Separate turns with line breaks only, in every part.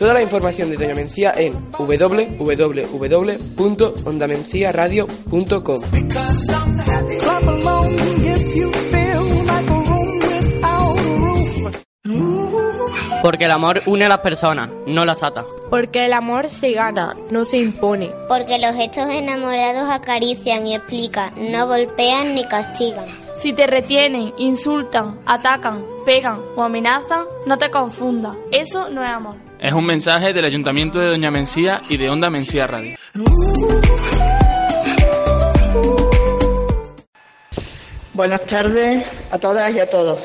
Toda la información de Doña Mencía en www.ondamenciaradio.com.
Porque el amor une a las personas, no las ata.
Porque el amor se gana, no se impone.
Porque los gestos enamorados acarician y explican, no golpean ni castigan.
Si te retienen, insultan, atacan, pegan o amenazan, no te confundas. Eso no es amor.
Es un mensaje del Ayuntamiento de Doña Mencía y de Onda Mencía Radio.
Buenas tardes a todas y a todos.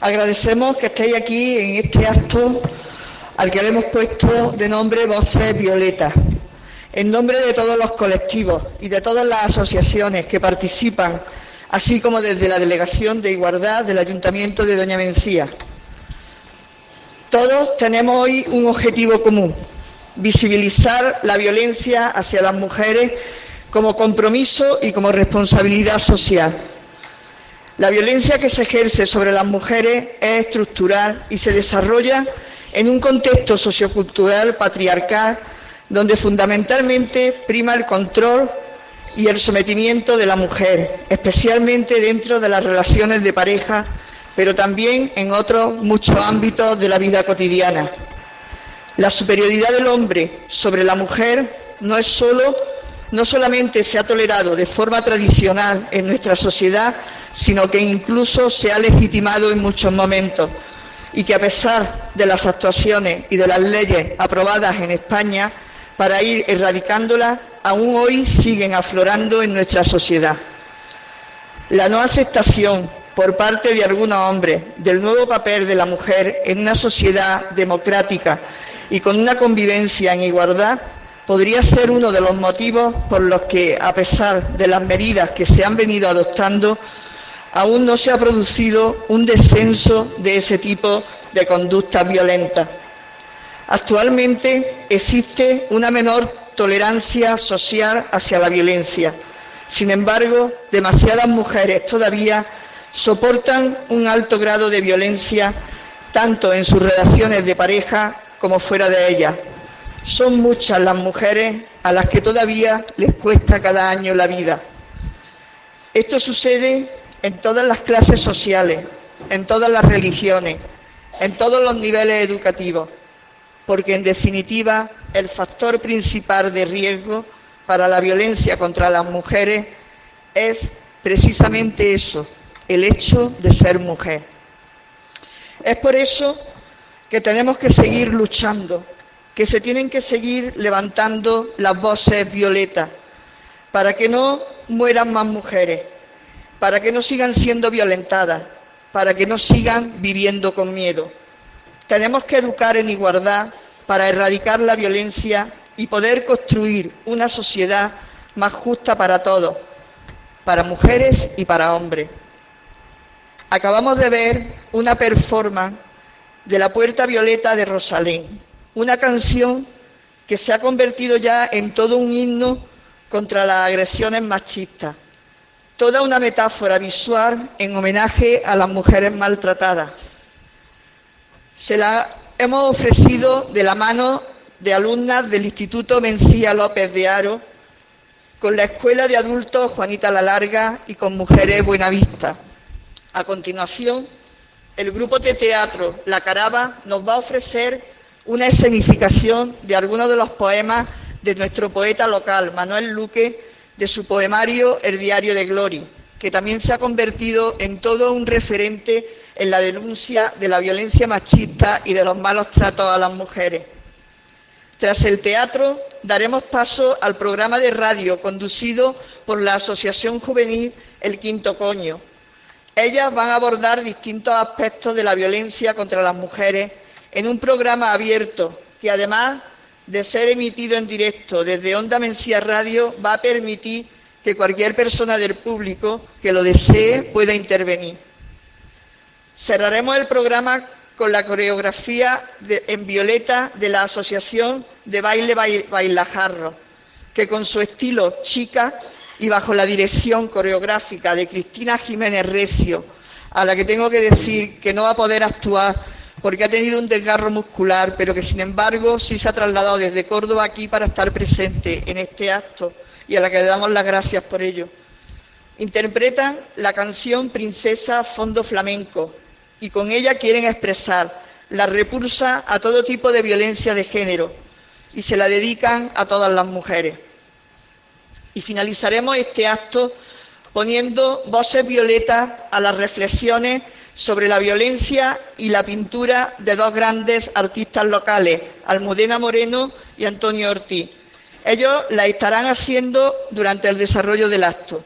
Agradecemos que estéis aquí en este acto al que le hemos puesto de nombre Voces Violetas. En nombre de todos los colectivos y de todas las asociaciones que participan, así como desde la Delegación de Igualdad del Ayuntamiento de Doña Mencía. Todos tenemos hoy un objetivo común, visibilizar la violencia hacia las mujeres como compromiso y como responsabilidad social. La violencia que se ejerce sobre las mujeres es estructural y se desarrolla en un contexto sociocultural patriarcal donde fundamentalmente prima el control y el sometimiento de la mujer, especialmente dentro de las relaciones de pareja, pero también en otros muchos ámbitos de la vida cotidiana. La superioridad del hombre sobre la mujer no es solo no solamente se ha tolerado de forma tradicional en nuestra sociedad, sino que incluso se ha legitimado en muchos momentos y que a pesar de las actuaciones y de las leyes aprobadas en España para ir erradicándolas, aún hoy siguen aflorando en nuestra sociedad. La no aceptación por parte de algunos hombres del nuevo papel de la mujer en una sociedad democrática y con una convivencia en igualdad podría ser uno de los motivos por los que, a pesar de las medidas que se han venido adoptando, aún no se ha producido un descenso de ese tipo de conductas violentas. Actualmente existe una menor tolerancia social hacia la violencia. Sin embargo, demasiadas mujeres todavía soportan un alto grado de violencia tanto en sus relaciones de pareja como fuera de ellas. Son muchas las mujeres a las que todavía les cuesta cada año la vida. Esto sucede en todas las clases sociales, en todas las religiones, en todos los niveles educativos, porque en definitiva el factor principal de riesgo para la violencia contra las mujeres es precisamente eso, el hecho de ser mujer. Es por eso que tenemos que seguir luchando, que se tienen que seguir levantando las voces violetas para que no mueran más mujeres, para que no sigan siendo violentadas, para que no sigan viviendo con miedo. Tenemos que educar en igualdad para erradicar la violencia y poder construir una sociedad más justa para todos, para mujeres y para hombres. Acabamos de ver una performance de la Puerta Violeta de Rosalén, una canción que se ha convertido ya en todo un himno contra las agresiones machistas, toda una metáfora visual en homenaje a las mujeres maltratadas. Se la hemos ofrecido de la mano de alumnas del Instituto Mencía López de Aro, con la Escuela de Adultos Juanita la Larga y con Mujeres Buenavista. A continuación, el grupo de teatro La Caraba nos va a ofrecer una escenificación de algunos de los poemas de nuestro poeta local, Manuel Luque, de su poemario El Diario de Gloria, que también se ha convertido en todo un referente en la denuncia de la violencia machista y de los malos tratos a las mujeres. Tras el teatro, daremos paso al programa de radio conducido por la Asociación Juvenil El Quinto Coño. Ellas van a abordar distintos aspectos de la violencia contra las mujeres en un programa abierto que además de ser emitido en directo desde Onda Mencía Radio va a permitir que cualquier persona del público que lo desee pueda intervenir. Cerraremos el programa con la coreografía en violeta de la Asociación de Baile Bailajarro, que con su estilo chica y bajo la dirección coreográfica de Cristina Jiménez Recio, a la que tengo que decir que no va a poder actuar porque ha tenido un desgarro muscular, pero que sin embargo sí se ha trasladado desde Córdoba aquí para estar presente en este acto y a la que le damos las gracias por ello. Interpretan la canción Princesa Fondo Flamenco y con ella quieren expresar la repulsa a todo tipo de violencia de género y se la dedican a todas las mujeres. Y finalizaremos este acto poniendo voces violetas a las reflexiones sobre la violencia y la pintura de dos grandes artistas locales, Almudena Moreno y Antonio Ortiz. Ellos la estarán haciendo durante el desarrollo del acto.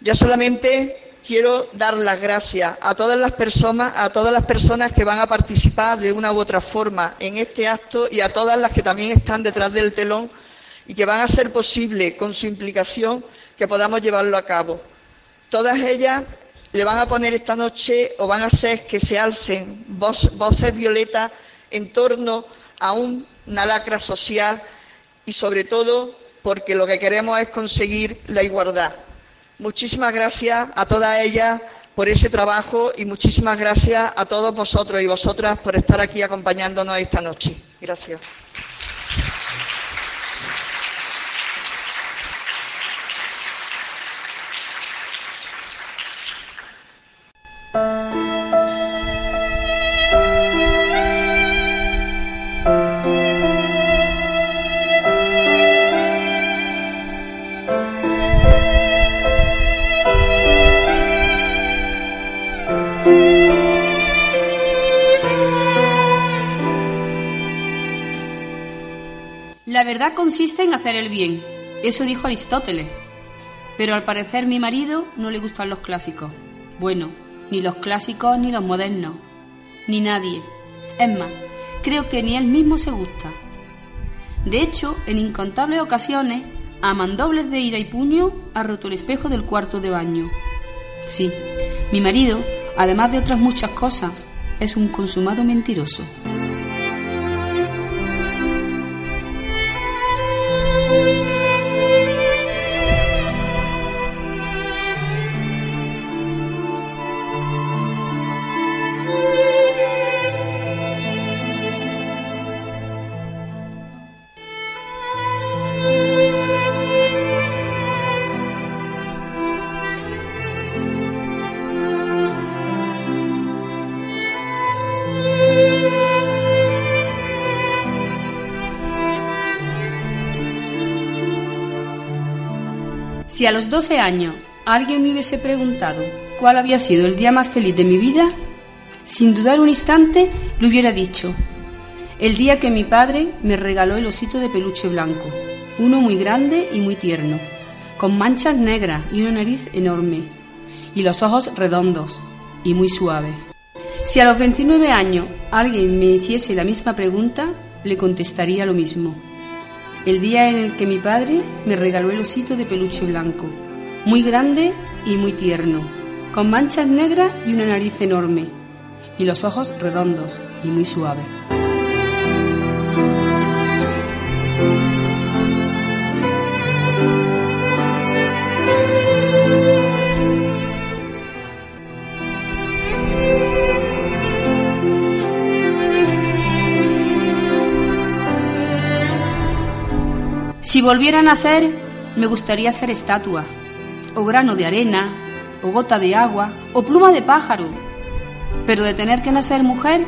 Ya solamente quiero dar las gracias a todas las personas, a todas las personas que van a participar de una u otra forma en este acto y a todas las que también están detrás del telón y que van a ser posible con su implicación que podamos llevarlo a cabo. Todas ellas le van a poner esta noche o van a hacer que se alcen voces violetas en torno a una lacra social y sobre todo porque lo que queremos es conseguir la igualdad. Muchísimas gracias a todas ellas por ese trabajo y muchísimas gracias a todos vosotros y vosotras por estar aquí acompañándonos esta noche. Gracias.
La verdad consiste en hacer el bien. Eso dijo Aristóteles. Pero al parecer mi marido no le gustan los clásicos. Bueno, ni los clásicos ni los modernos. Ni nadie. Es más, creo que ni él mismo se gusta. De hecho, en incontables ocasiones, a mandobles de ira y puño, ha roto el espejo del cuarto de baño. Sí, mi marido, además de otras muchas cosas, es un consumado mentiroso. Si a los 12 años alguien me hubiese preguntado cuál había sido el día más feliz de mi vida, sin dudar un instante le hubiera dicho, el día que mi padre me regaló el osito de peluche blanco, uno muy grande y muy tierno, con manchas negras y una nariz enorme, y los ojos redondos y muy suaves. Si a los 29 años alguien me hiciese la misma pregunta, le contestaría lo mismo el día en el que mi padre me regaló el osito de peluche blanco, muy grande y muy tierno, con manchas negras y una nariz enorme, y los ojos redondos y muy suaves. Si volvieran a ser, me gustaría ser estatua, o grano de arena, o gota de agua, o pluma de pájaro. Pero de tener que nacer mujer,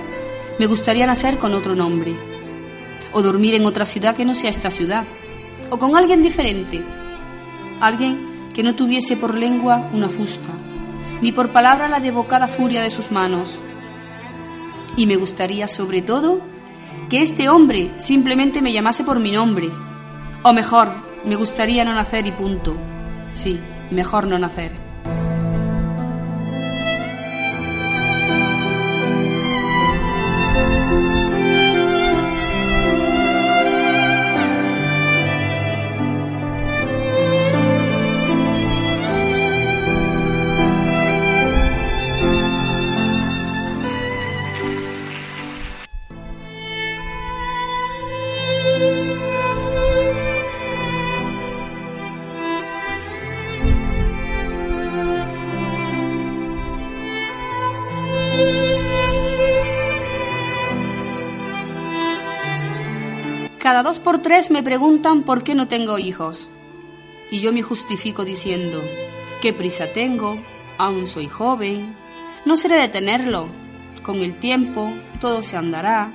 me gustaría nacer con otro nombre, o dormir en otra ciudad que no sea esta ciudad, o con alguien diferente, alguien que no tuviese por lengua una fusta, ni por palabra la devocada furia de sus manos. Y me gustaría, sobre todo, que este hombre simplemente me llamase por mi nombre, o mejor, me gustaría no nacer y punto. Sí, mejor no nacer. Por tres me preguntan por qué no tengo hijos. Y yo me justifico diciendo, ¿qué prisa tengo? Aún soy joven. No seré de tenerlo. Con el tiempo todo se andará.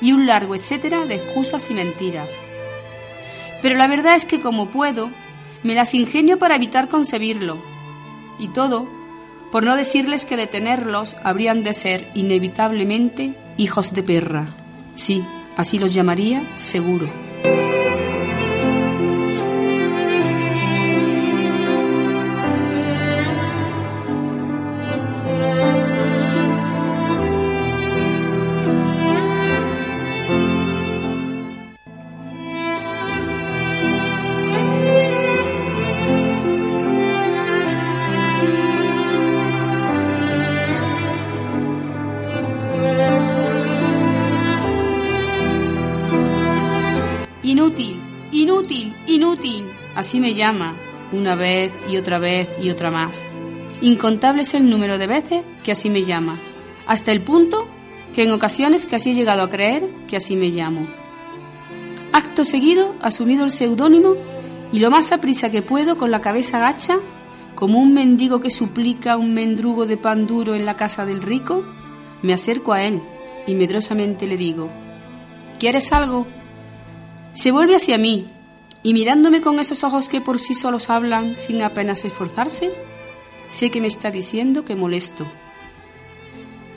Y un largo etcétera de excusas y mentiras. Pero la verdad es que como puedo, me las ingenio para evitar concebirlo. Y todo por no decirles que de tenerlos habrían de ser inevitablemente hijos de perra. Sí, así los llamaría seguro. Así me llama, una vez y otra vez y otra más. Incontable es el número de veces que así me llama, hasta el punto que en ocasiones casi he llegado a creer que así me llamo. Acto seguido, asumido el seudónimo y lo más aprisa que puedo, con la cabeza gacha, como un mendigo que suplica un mendrugo de pan duro en la casa del rico, me acerco a él y medrosamente le digo, ¿quieres algo? Se vuelve hacia mí y mirándome con esos ojos que por sí solos hablan sin apenas esforzarse, sé que me está diciendo que molesto.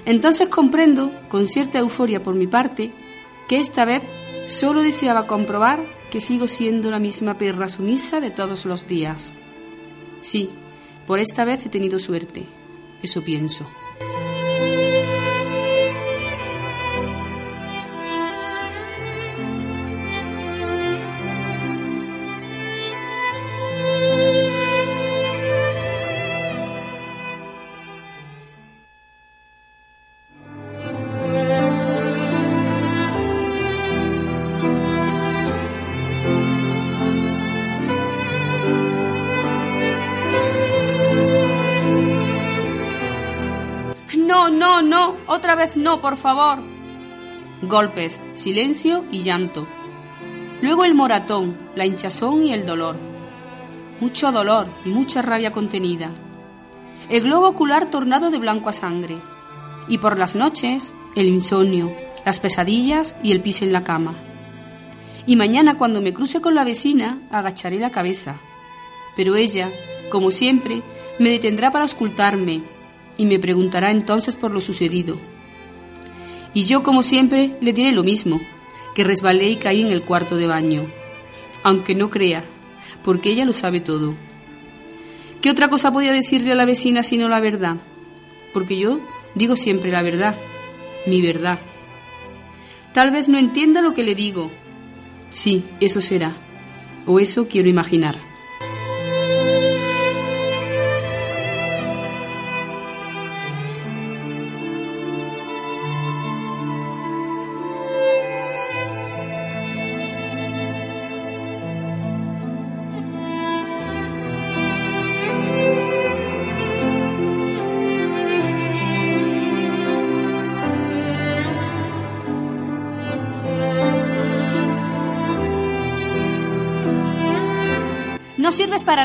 Entonces comprendo, con cierta euforia por mi parte, que esta vez solo deseaba comprobar que sigo siendo la misma perra sumisa de todos los días. Sí, por esta vez he tenido suerte, eso pienso. Otra vez no, por favor. Golpes, silencio y llanto. Luego el moratón, la hinchazón y el dolor. Mucho dolor y mucha rabia contenida. El globo ocular tornado de blanco a sangre. Y por las noches, el insomnio, las pesadillas y el pis en la cama. Y mañana cuando me cruce con la vecina, agacharé la cabeza. Pero ella, como siempre, me detendrá para auscultarme y me preguntará entonces por lo sucedido. Y yo, como siempre, le diré lo mismo, que resbalé y caí en el cuarto de baño, aunque no crea, porque ella lo sabe todo. ¿Qué otra cosa podía decirle a la vecina sino la verdad? Porque yo digo siempre la verdad, mi verdad. Tal vez no entienda lo que le digo. Sí, eso será, o eso quiero imaginar.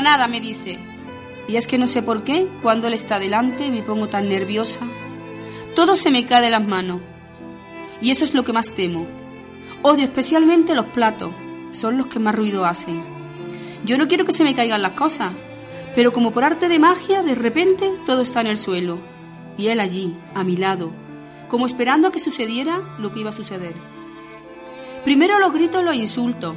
Nada, me dice. Y es que no sé por qué, cuando él está delante, me pongo tan nerviosa. Todo se me cae de las manos. Y eso es lo que más temo. Odio especialmente los platos. Son los que más ruido hacen. Yo no quiero que se me caigan las cosas, pero como por arte de magia, de repente todo está en el suelo. Y él allí, a mi lado, como esperando a que sucediera lo que iba a suceder. Primero los gritos, los insultos,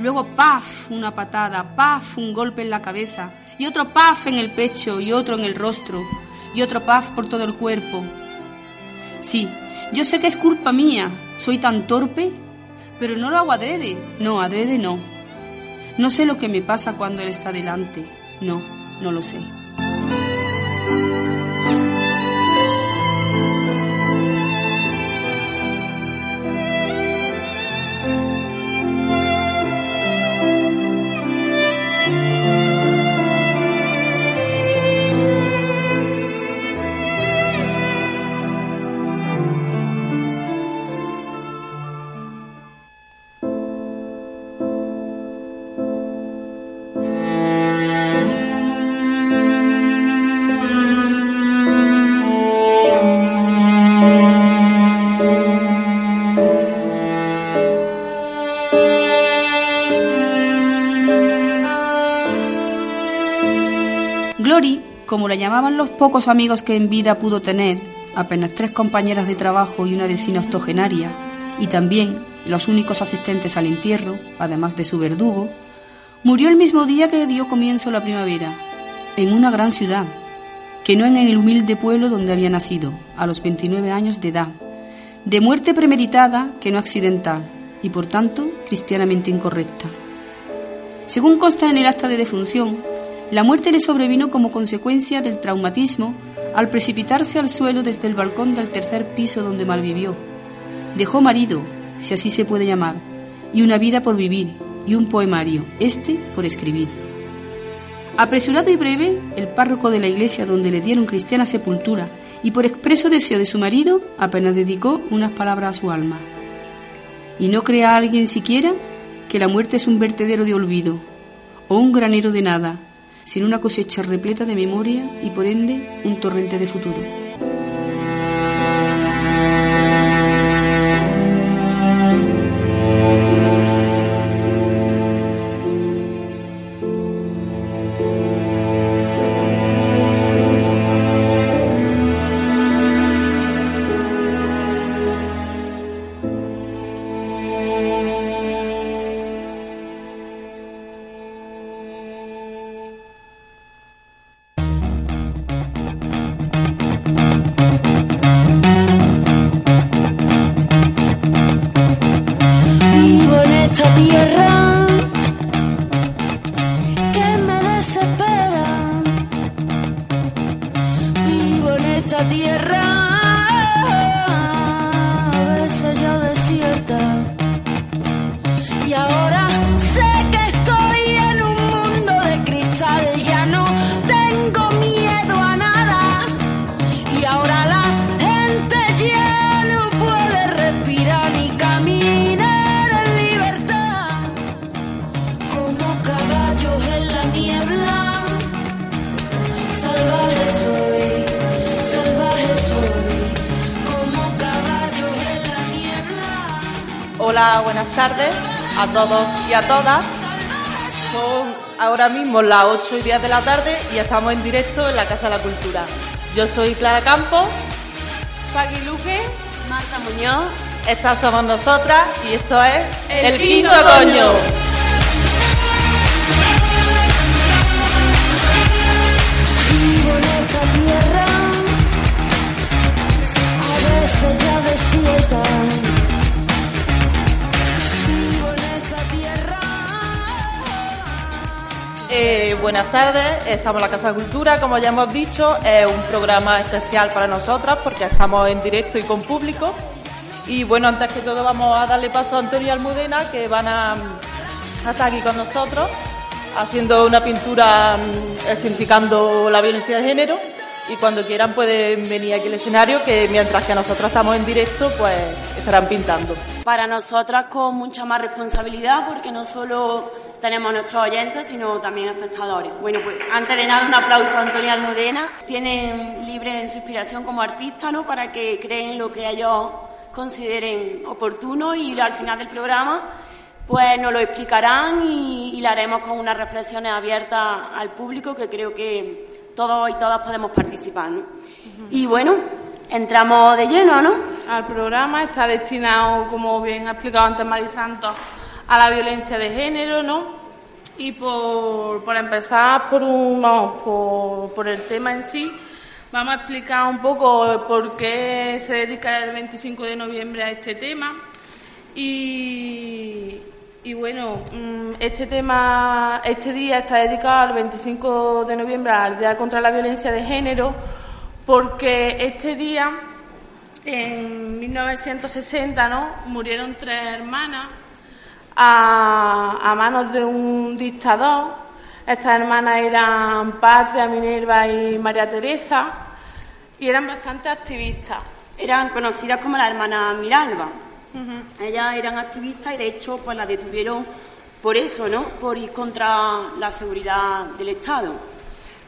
Luego, paf, una patada, paf, un golpe en la cabeza, y otro paf en el pecho, y otro en el rostro, y otro paf por todo el cuerpo. Sí, yo sé que es culpa mía, soy tan torpe, pero no lo hago adrede. No, adrede no. No sé lo que me pasa cuando él está delante. No, no lo sé. Los pocos amigos que en vida pudo tener, apenas tres compañeras de trabajo y una vecina octogenaria, y también los únicos asistentes al entierro, además de su verdugo, murió el mismo día que dio comienzo la primavera, en una gran ciudad, que no en el humilde pueblo donde había nacido, a los 29 años de edad, de muerte premeditada que no accidental, y por tanto cristianamente incorrecta. Según consta en el acta de defunción, la muerte le sobrevino como consecuencia del traumatismo al precipitarse al suelo desde el balcón del tercer piso donde malvivió. Dejó marido, si así se puede llamar, y una vida por vivir, y un poemario, este por escribir. Apresurado y breve, el párroco de la iglesia donde le dieron cristiana sepultura y por expreso deseo de su marido, apenas dedicó unas palabras a su alma. Y no crea alguien siquiera que la muerte es un vertedero de olvido o un granero de nada, sino una cosecha repleta de memoria y por ende un torrente de futuro.
A todas. Son ahora mismo las 8 y 10 de la tarde y estamos en directo en la Casa de la Cultura. Yo soy Clara Campos,
Paqui Luque,
Marta Muñoz, estas somos nosotras y esto es El, Quinto, Coño. Buenas tardes, estamos en la Casa de Cultura, como ya hemos dicho, es un programa especial para nosotras porque estamos en directo y con público. Y bueno, antes que todo vamos a darle paso a Antonio Almudena, que van a, estar aquí con nosotros haciendo una pintura mm, significando la violencia de género. Y cuando quieran pueden venir aquí al escenario, que mientras que nosotros estamos en directo, pues estarán pintando.
Para nosotras con mucha más responsabilidad, porque no solo tenemos nuestros oyentes, sino también espectadores. Bueno, pues antes de nada, un aplauso a Antonia Almudena. Tienen libre en su inspiración como artista, ¿no? Para que creen lo que ellos consideren oportuno y al final del programa pues nos lo explicarán y, lo haremos con unas reflexiones abiertas al público que creo que todos y todas podemos participar. ¿no? Y bueno, entramos de lleno, ¿no?
Al programa está destinado, como bien ha explicado antes Marisanto, a la violencia de género, ¿no? Y por, por empezar por, un, vamos, por, el tema en sí, vamos a explicar un poco por qué se dedica el 25 de noviembre a este tema. Y, y bueno, mm, este tema, este día está dedicado al 25 de noviembre al Día contra la Violencia de Género, porque este día, en 1960, ¿no? Murieron tres hermanas a, manos de un dictador. Estas hermanas eran Patria, Minerva y María Teresa y eran bastante activistas.
Eran conocidas como las hermanas Miralba. Ellas eran activistas y de hecho pues las detuvieron por eso, ¿no? Por ir contra la seguridad del Estado.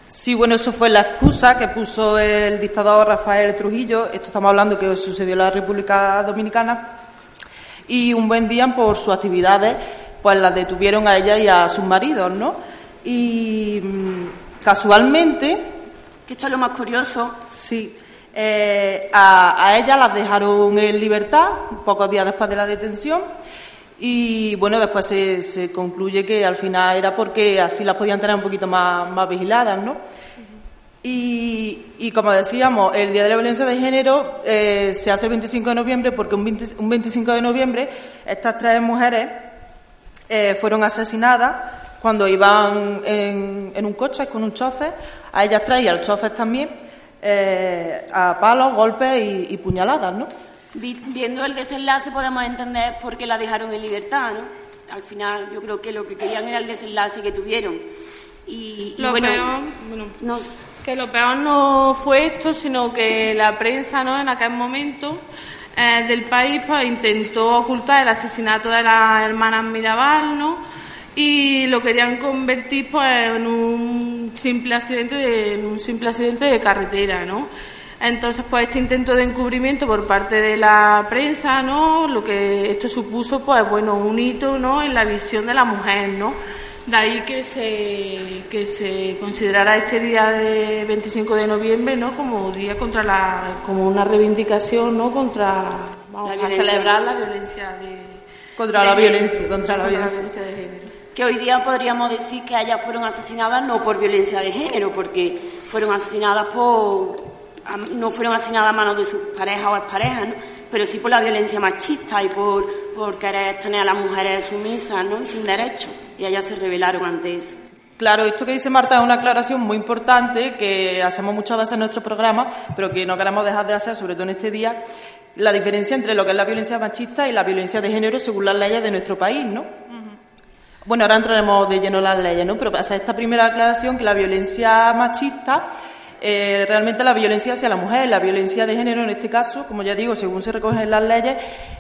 Sí, bueno, eso fue la excusa que puso el dictador Rafael Trujillo. Esto estamos hablando que sucedió en la República Dominicana y un buen día por sus actividades pues las detuvieron a ella y a sus maridos, ¿no? Y mm, casualmente
Que esto es lo más curioso.
Sí. Eh, a, a ellas las dejaron en libertad pocos días después de la detención y bueno, después se, se concluye que al final era porque así las podían tener un poquito más, más vigiladas, ¿no? Y, y, como decíamos, el Día de la Violencia de Género eh, se hace el 25 de noviembre porque un, 20, un 25 de noviembre estas tres mujeres eh, fueron asesinadas cuando iban en, en, un coche con un chofer. A ellas tres y al chofer también eh, a palos, golpes y, y puñaladas, ¿no?
Viendo el desenlace podemos entender por qué la dejaron en libertad, ¿no? Al final yo creo que lo que querían era el desenlace que tuvieron. Y, y
lo
bueno,
peor, bueno no, que lo peor no fue esto, sino que la prensa, ¿no? En aquel momento eh, del país, pues intentó ocultar el asesinato de las hermanas Mirabal, ¿no? Y lo querían convertir, pues, en un simple accidente de, un simple accidente de carretera, ¿no? Entonces, pues este intento de encubrimiento por parte de la prensa, ¿no? Lo que esto supuso, pues bueno, un hito, ¿no? En la visión de la mujer, ¿no? De ahí que se, que se considerara este día de 25 de noviembre, ¿no? Como día contra la, como una reivindicación, ¿no? Contra, vamos a celebrar la violencia de,
contra
de
la
género,
violencia, contra la
la
violencia.
violencia de género.
que hoy día podríamos decir que ellas fueron asesinadas no por violencia de género, porque fueron asesinadas por no fueron asesinadas a manos de sus parejas o exparejas, ¿no? pero sí por la violencia machista y por, por querer tener a las mujeres sumisas ¿no? y sin derechos. Y ellas se rebelaron ante eso.
Claro, esto que dice Marta es una aclaración muy importante que hacemos muchas veces en nuestro programa, pero que no queremos dejar de hacer, sobre todo en este día, la diferencia entre lo que es la violencia machista y la violencia de género según las leyes de nuestro país, ¿no? Bueno, ahora entraremos de lleno en las leyes, ¿no? Pero hacer esta primera aclaración, que la violencia machista eh, realmente la violencia hacia la mujer, la violencia de género en este caso, como ya digo, según se recogen en las leyes,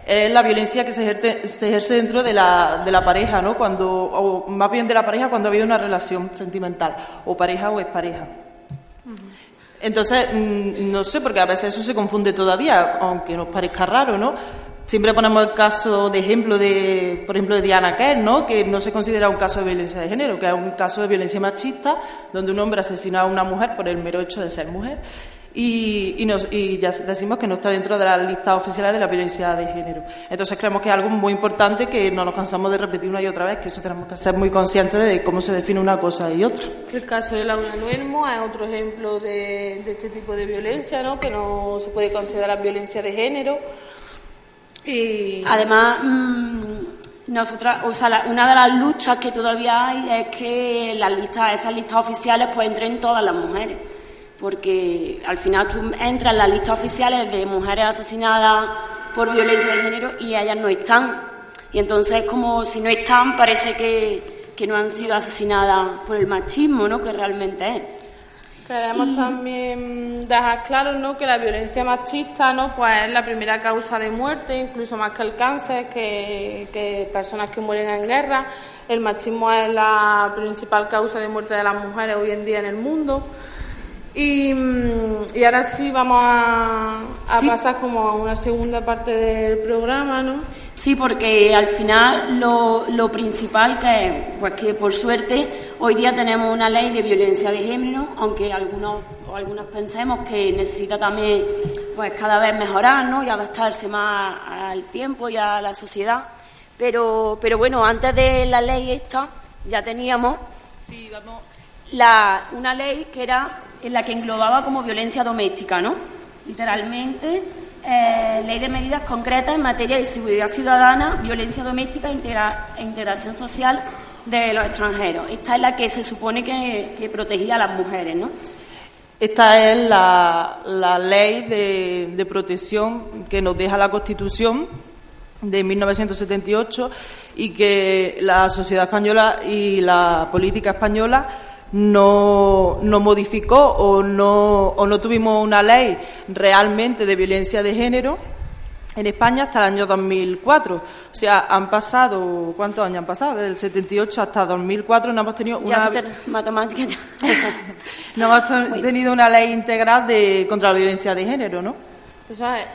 es la violencia que se ejerce, se ejerce dentro de la, de la pareja, ¿no? Cuando, o más bien de la pareja cuando ha habido una relación sentimental, o pareja o expareja. Entonces, mm, no sé, porque a veces eso se confunde todavía, aunque nos parezca raro, ¿no? Siempre ponemos el caso de ejemplo de, por ejemplo, de Diana Kerr, ¿no? Que no se considera un caso de violencia de género, que es un caso de violencia machista, donde un hombre asesina a una mujer por el mero hecho de ser mujer. Y, y, nos, y ya decimos que no está dentro de la lista oficial de la violencia de género. Entonces creemos que es algo muy importante que no nos cansamos de repetir una y otra vez, que eso tenemos que ser muy conscientes de cómo se define una cosa y otra.
El caso de Laura Nuermo es otro ejemplo de, de este tipo de violencia, ¿no? Que no se puede considerar violencia de género. Y...
Además, mmm, nosotras, o sea, la, una de las luchas que todavía hay es que las listas, esas listas oficiales, pues entren todas las mujeres. Porque al final tú entras en las listas oficiales de mujeres asesinadas por violencia de género y ellas no están. Y entonces, como si no están, parece que, que no han sido asesinadas por el machismo, ¿no? Que realmente es.
Queremos también dejar claro ¿no? que la violencia machista ¿no? pues es la primera causa de muerte, incluso más que el cáncer, que, que personas que mueren en guerra. El machismo es la principal causa de muerte de las mujeres hoy en día en el mundo. Y, y ahora sí vamos a, a
Sí.
pasar como a una segunda parte del programa, ¿no?
Sí, porque al final lo, lo principal que es, pues que por suerte hoy día tenemos una ley de violencia de género, aunque algunos o algunas pensemos que necesita también pues cada vez mejorar ¿no? y adaptarse más al tiempo y a la sociedad. Pero, pero bueno, antes de la ley esta ya teníamos
Sí, vamos.
la, una ley que era en la que englobaba como violencia doméstica, ¿no? Literalmente, eh, ley de medidas concretas en materia de seguridad ciudadana, violencia doméstica e, e integración social de los extranjeros. Esta es la que se supone que, que protegía a las mujeres, ¿no?
Esta es la, ley de protección que nos deja la Constitución de 1978 y que la sociedad española y la política española no, no modificó o no, o no tuvimos una ley realmente de violencia de género en España hasta el año 2004. O sea, han pasado, ¿cuántos años han pasado? Desde el 78 hasta 2004 no hemos tenido una... No hemos ten- tenido una ley integral de contra la violencia de género, ¿no?
Eso es.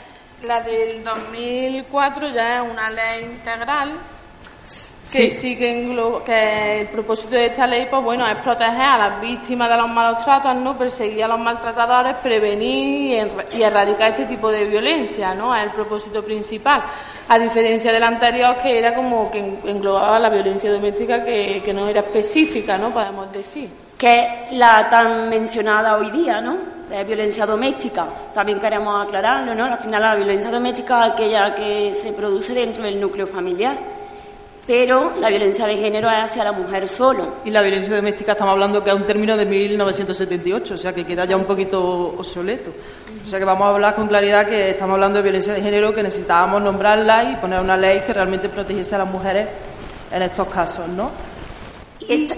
La del 2004 ya es una ley integral que sí, que, el propósito de esta ley, pues bueno, es proteger a las víctimas de los malos tratos, ¿no? Perseguir a los maltratadores, prevenir y, erradicar este tipo de violencia, ¿no? Es el propósito principal. A diferencia del anterior, que era como que englobaba la violencia doméstica, que, que no era específica, ¿no? Podemos decir.
Que es la tan mencionada hoy día, ¿no? La violencia doméstica. También queremos aclararlo, ¿no? Al final, la violencia doméstica es aquella que se produce dentro del núcleo familiar pero la violencia de género es hacia la mujer solo.
Y la violencia doméstica estamos hablando que es un término de 1978, o sea que queda ya un poquito obsoleto. O sea que vamos a hablar con claridad que estamos hablando de violencia de género, que necesitábamos nombrarla y poner una ley que realmente protegiese a las mujeres en estos casos, ¿no?
Esta,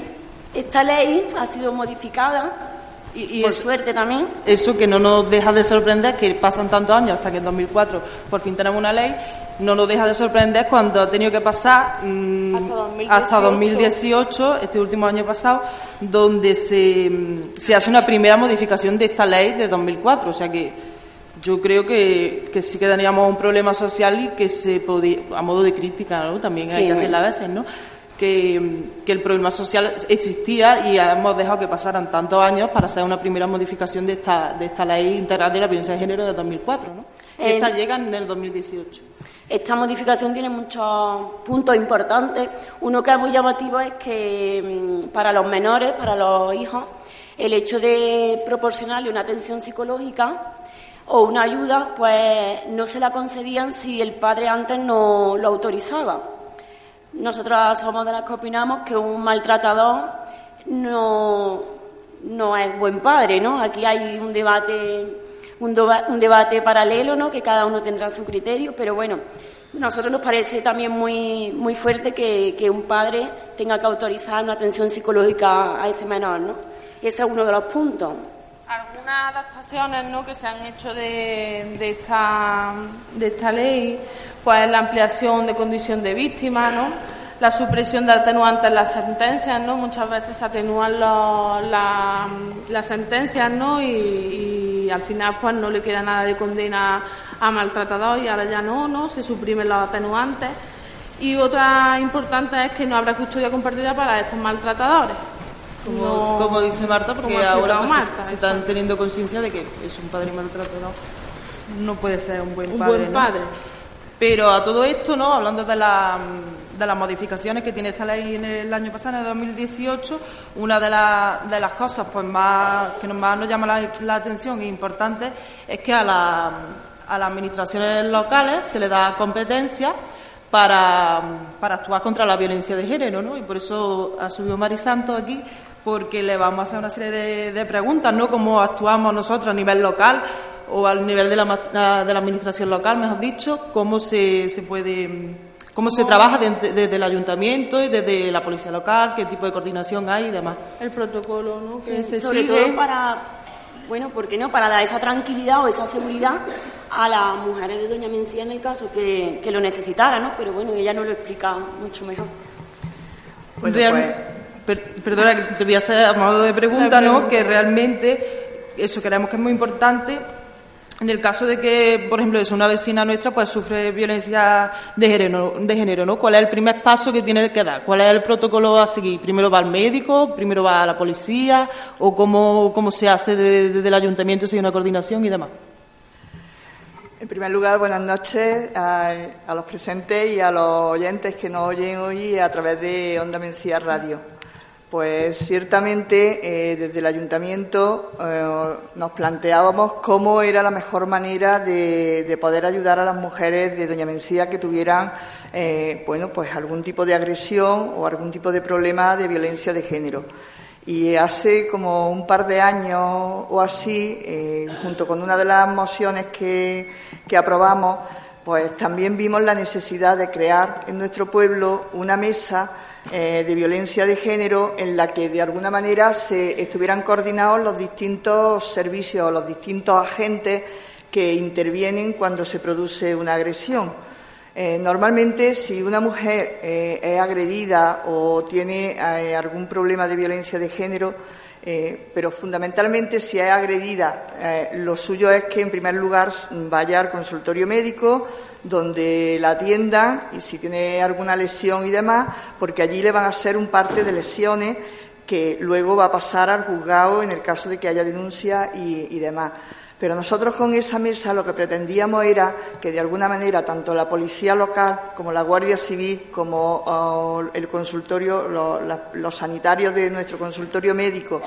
esta ley ha sido modificada y, por suerte también.
Eso que no nos deja de sorprender, que pasan tantos años hasta que en 2004 por fin tenemos una ley no nos deja de sorprender cuando ha tenido que pasar mm, hasta, 2018. este último año pasado, donde se, mm, se, hace una primera modificación de esta ley de 2004. O sea que yo creo que, que sí que teníamos un problema social y que se podía, a modo de crítica, ¿no? también hay que hacerla a veces, ¿no? Que, mm, que, el problema social existía y hemos dejado que pasaran tantos años para hacer una primera modificación de esta, de esta ley integral de la violencia de género de 2004. ¿no? Esta llega en el 2018.
Esta modificación tiene muchos puntos importantes. Uno que es muy llamativo es que mm, para los menores, para los hijos, el hecho de proporcionarle una atención psicológica o una ayuda, pues no se la concedían si el padre antes no lo autorizaba. Nosotros somos de las que opinamos que un maltratador no, no es buen padre, ¿no? Aquí hay un debate un, debate paralelo, ¿no? que cada uno tendrá su criterio, pero bueno, a nosotros nos parece también muy, muy fuerte que, un padre tenga que autorizar una atención psicológica a ese menor, ¿no? Ese es uno de los puntos.
Algunas adaptaciones ¿no? que se han hecho de, esta, de esta ley, pues la ampliación de condición de víctima, ¿no? La supresión de atenuantes en las sentencias, ¿no? Muchas veces se atenúan las sentencias, ¿no? Y, al final pues no le queda nada de condena a maltratador y ahora ya no, ¿no? Se suprimen los atenuantes. Y otra importante es que no habrá custodia compartida para estos maltratadores.
Como, dice Marta, porque ahora pues, se, están teniendo conciencia de que es un padre maltratador no puede ser un buen padre.
buen padre.
Pero a todo esto, ¿no? Hablando de la de las modificaciones que tiene esta ley en el año pasado, en el 2018, una de, de las cosas pues más que más nos llama la, atención e importante es que a, la, a las administraciones locales se le da competencia para, para, actuar contra la violencia de género, ¿no? Y por eso ha subido Mari Santos aquí, porque le vamos a hacer una serie de, de preguntas, ¿no? Cómo actuamos nosotros a nivel local o al nivel de la, de la administración local, mejor dicho, cómo se, se puede ¿Cómo se trabaja desde, el ayuntamiento y desde la policía local? ¿Qué tipo de coordinación hay y demás?
El protocolo, ¿no? Que
se sobre todo para, bueno, ¿por qué no? Para dar esa tranquilidad o esa seguridad a las mujeres de Doña Mencía en el caso que, lo necesitaran, ¿no? Pero bueno, ella no lo explica mucho mejor.
Bueno, pues... perdona, que te voy a hacer a modo de pregunta, ¿no? Que realmente eso creemos que es muy importante en el caso de que, por ejemplo, es una vecina nuestra, pues sufre violencia de género, de género, ¿no? ¿Cuál es el primer paso que tiene que dar? ¿Cuál es el protocolo a seguir? ¿Primero va al médico? ¿Primero va a la policía? ¿O cómo, cómo se hace desde el ayuntamiento si hay una coordinación y demás?
En primer lugar, buenas noches a, los presentes y a los oyentes que nos oyen hoy a través de Onda Mencía Radio. Pues ciertamente eh, desde el ayuntamiento eh, nos planteábamos cómo era la mejor manera de, poder ayudar a las mujeres de Doña Mencía que tuvieran eh, bueno pues algún tipo de agresión o algún tipo de problema de violencia de género. Y hace como un par de años o así, junto con una de las mociones que, que aprobamos, pues también vimos la necesidad de crear en nuestro pueblo una mesa eh, de violencia de género en la que de alguna manera se estuvieran coordinados los distintos servicios o los distintos agentes que intervienen cuando se produce una agresión. Eh, normalmente, si una mujer eh, es agredida o tiene algún problema de violencia de género, Eh, pero fundamentalmente, si es agredida, eh, lo suyo es que, en primer lugar, vaya al consultorio médico, donde la atiendan y si tiene alguna lesión y demás, porque allí le van a hacer un parte de lesiones que luego va a pasar al juzgado en el caso de que haya denuncia y demás. Pero nosotros con esa mesa lo que pretendíamos era que de alguna manera tanto la policía local como la Guardia Civil como oh, el consultorio, los sanitarios de nuestro consultorio médico,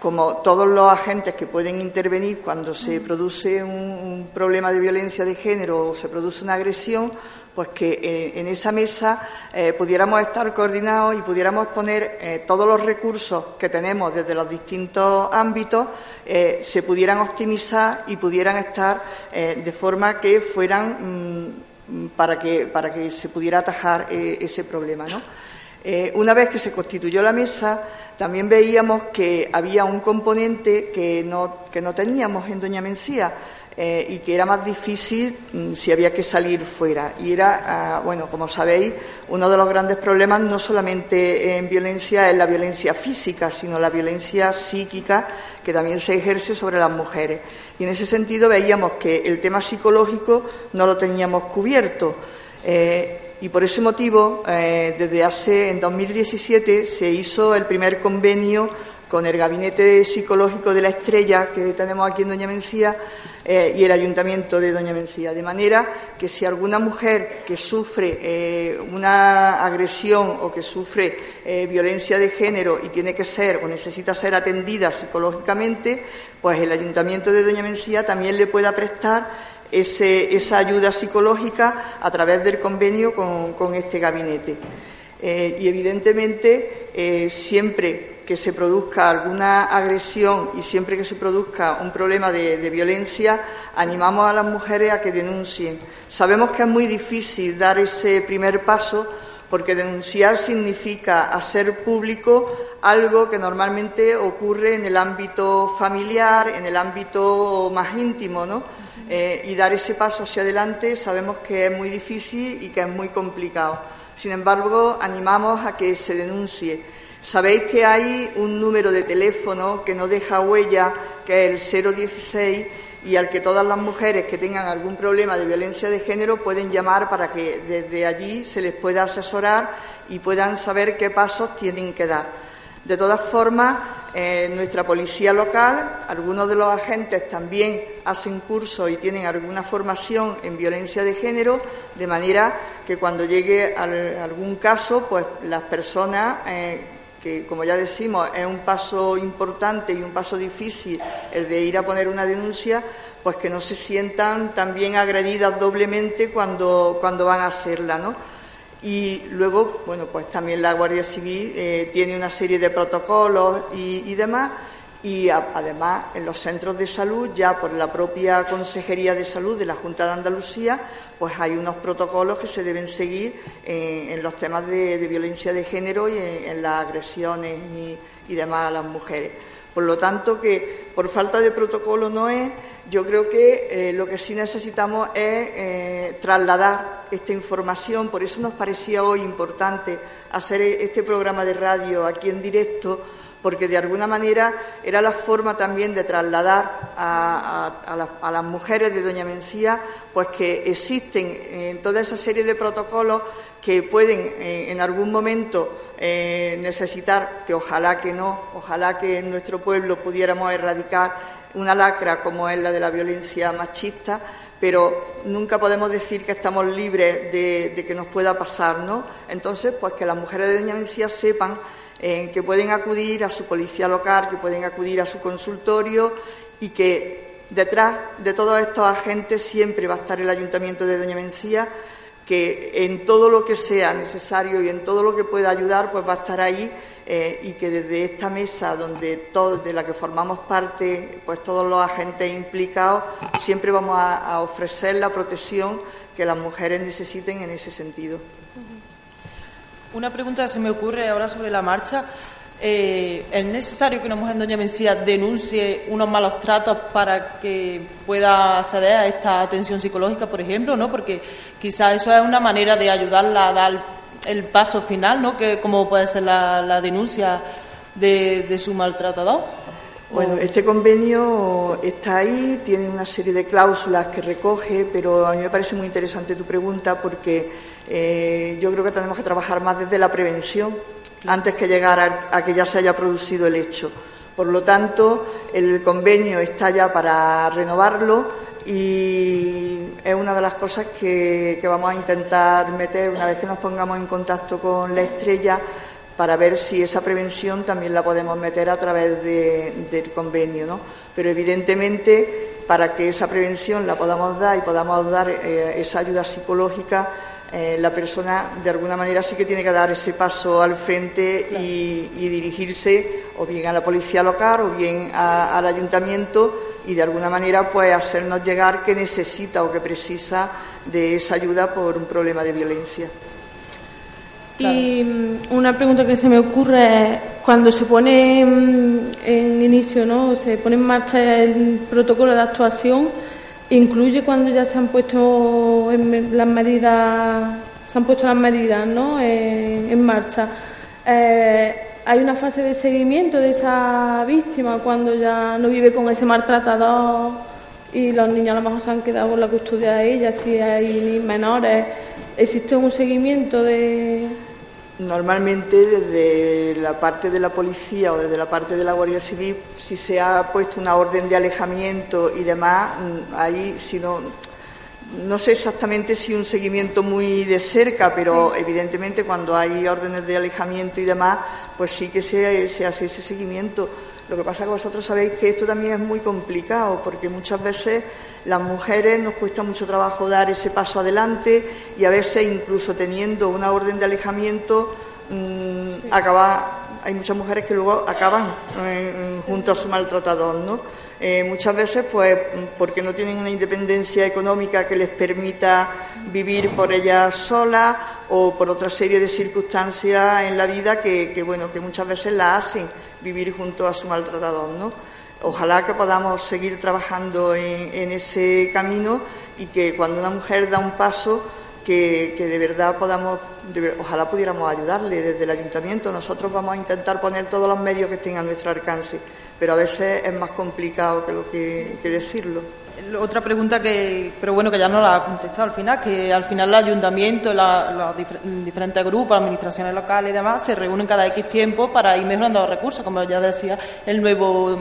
como todos los agentes que pueden intervenir cuando se produce un, problema de violencia de género o se produce una agresión, pues que eh, en esa mesa eh, pudiéramos estar coordinados y pudiéramos poner eh, todos los recursos que tenemos desde los distintos ámbitos, se pudieran optimizar y pudieran estar de forma que fueran mm, para, que, para que se pudiera atajar ese problema. una vez que se constituyó la mesa, también veíamos que había un componente que no, que no teníamos en Doña Mencía, eh, y que era más difícil mm, si había que salir fuera. Y era, ah, bueno, como sabéis, uno de los grandes problemas no solamente en violencia es la violencia física, sino la violencia psíquica que también se ejerce sobre las mujeres. Y en ese sentido veíamos que el tema psicológico no lo teníamos cubierto. Eh, y por ese motivo, eh, desde hace, en 2017, se hizo el primer convenio con el Gabinete Psicológico de la Estrella que tenemos aquí en Doña Mencía eh, y el Ayuntamiento de Doña Mencía. De manera que si alguna mujer que sufre una agresión o que sufre violencia de género y tiene que ser o necesita ser atendida psicológicamente, pues el Ayuntamiento de Doña Mencía también le pueda prestar esa ayuda psicológica a través del convenio con este gabinete. y evidentemente, siempre que se produzca alguna agresión y siempre que se produzca un problema de, violencia, animamos a las mujeres a que denuncien. Sabemos que es muy difícil dar ese primer paso porque denunciar significa hacer público algo que normalmente ocurre en el ámbito familiar, en el ámbito más íntimo, ¿no? Eh, y dar ese paso hacia adelante sabemos que es muy difícil y que es muy complicado. Sin embargo, animamos a que se denuncie. Sabéis que hay un número de teléfono que no deja huella, que es el 016, y al que todas las mujeres que tengan algún problema de violencia de género pueden llamar para que desde allí se les pueda asesorar y puedan saber qué pasos tienen que dar. De todas formas, eh, nuestra policía local, algunos de los agentes también hacen cursos y tienen alguna formación en violencia de género, de manera que cuando llegue algún caso, pues las personas eh, que como ya decimos es un paso importante y un paso difícil el de ir a poner una denuncia, pues que no se sientan también agredidas doblemente cuando, cuando van a hacerla, ¿no? Y luego, bueno, pues también la Guardia Civil eh, tiene una serie de protocolos y, y demás y además en los centros de salud, ya por la propia Consejería de Salud de la Junta de Andalucía, pues hay unos protocolos que se deben seguir en, los temas de, violencia de género y en, las agresiones y, demás a las mujeres. Por lo tanto, que por falta de protocolo no es, yo creo que eh, lo que sí necesitamos es eh, trasladar esta información, por eso nos parecía hoy importante hacer este programa de radio aquí en directo, porque de alguna manera era la forma también de trasladar a, las, mujeres de Doña Mencía, pues que existen en toda esa serie de protocolos que pueden eh, en algún momento eh, necesitar, que ojalá que no, ojalá que en nuestro pueblo pudiéramos erradicar una lacra como es la de la violencia machista, pero nunca podemos decir que estamos libres de, de que nos pueda pasar, ¿no? Entonces, pues que las mujeres de Doña Mencía sepan que pueden acudir a su policía local, que pueden acudir a su consultorio y que detrás de todos estos agentes siempre va a estar el Ayuntamiento de Doña Mencía, que en todo lo que sea necesario y en todo lo que pueda ayudar, pues va a estar ahí eh, y que desde esta mesa, donde todos, de la que formamos parte, pues todos los agentes implicados, siempre vamos a ofrecer la protección que las mujeres necesiten en ese sentido.
Una pregunta se me ocurre ahora sobre la marcha. Eh, ¿Es necesario que una mujer Doña Mencía denuncie unos malos tratos para que pueda acceder a esta atención psicológica, por ejemplo? ¿no? Porque quizás eso es una manera de ayudarla a dar el paso final, ¿no? que como puede ser la, denuncia de, de su maltratador.
Bueno, este convenio está ahí, tiene una serie de cláusulas que recoge, pero a mí me parece muy interesante tu pregunta porque eh, yo creo que tenemos que trabajar más desde la prevención antes que llegar a, a, que ya se haya producido el hecho. Por lo tanto, el convenio está ya para renovarlo y es una de las cosas que, que vamos a intentar meter una vez que nos pongamos en contacto con la estrella para ver si esa prevención también la podemos meter a través de, del convenio, ¿no? Pero evidentemente para que esa prevención la podamos dar y podamos dar eh, esa ayuda psicológica, eh, la persona de alguna manera sí que tiene que dar ese paso al frente claro. y, y, dirigirse o bien a la policía local o bien a, al ayuntamiento y de alguna manera pues hacernos llegar que necesita o que precisa de esa ayuda por un problema de violencia.
Y mm, una pregunta que se me ocurre es, cuando se pone en inicio, ¿no? se pone en marcha el protocolo de actuación, incluye cuando ya se han puesto en las medidas, se han puesto las medidas ¿no? en, en marcha. Eh, hay una fase de seguimiento de esa víctima cuando ya no vive con ese maltratador y los niños a lo mejor se han quedado con la custodia de ella, si hay menores. ¿Existe un seguimiento de,
Normalmente desde la parte de la policía o desde la parte de la Guardia Civil, si se ha puesto una orden de alejamiento y demás, ahí si no, no sé exactamente si un seguimiento muy de cerca, pero sí. evidentemente cuando hay órdenes de alejamiento y demás, pues sí que se, se hace ese seguimiento. Lo que pasa es que vosotros sabéis que esto también es muy complicado, porque muchas veces las mujeres nos cuesta mucho trabajo dar ese paso adelante y a veces incluso teniendo una orden de alejamiento mmm, sí. acaba, hay muchas mujeres que luego acaban eh, junto a su maltratador, ¿no? Eh, muchas veces, pues, porque no tienen una independencia económica que les permita vivir por ellas solas o por otra serie de circunstancias en la vida que, que bueno, que muchas veces la hacen vivir junto a su maltratador, ¿no? Ojalá que podamos seguir trabajando en, ese camino y que cuando una mujer da un paso, que, de verdad podamos, ojalá pudiéramos ayudarle desde el ayuntamiento. Nosotros vamos a intentar poner todos los medios que estén a nuestro alcance, pero a veces es más complicado que lo que decirlo.
Otra pregunta que, pero bueno, que ya no la ha contestado al final, que al final el ayuntamiento, los difer diferentes grupos, administraciones locales y demás, se reúnen cada X tiempo para ir mejorando los recursos, como ya decía el nuevo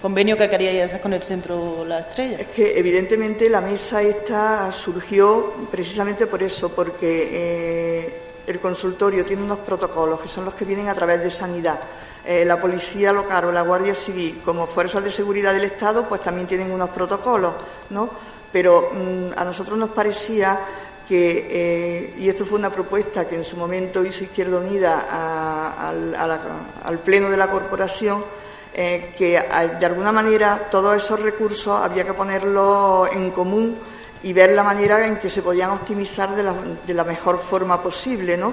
convenio que queríais hacer con el Centro La Estrella.
Es que evidentemente la mesa esta surgió precisamente por eso, porque eh, el consultorio tiene unos protocolos que son los que vienen a través de sanidad eh, la policía local o la Guardia Civil como fuerzas de seguridad del Estado, pues también tienen unos protocolos, ¿no? Pero mmm, a nosotros nos parecía que, eh, y esto fue una propuesta que en su momento hizo Izquierda Unida al Pleno de la Corporación, eh, que de alguna manera todos esos recursos había que ponerlos en común y ver la manera en que se podían optimizar de la, de la mejor forma posible, ¿no?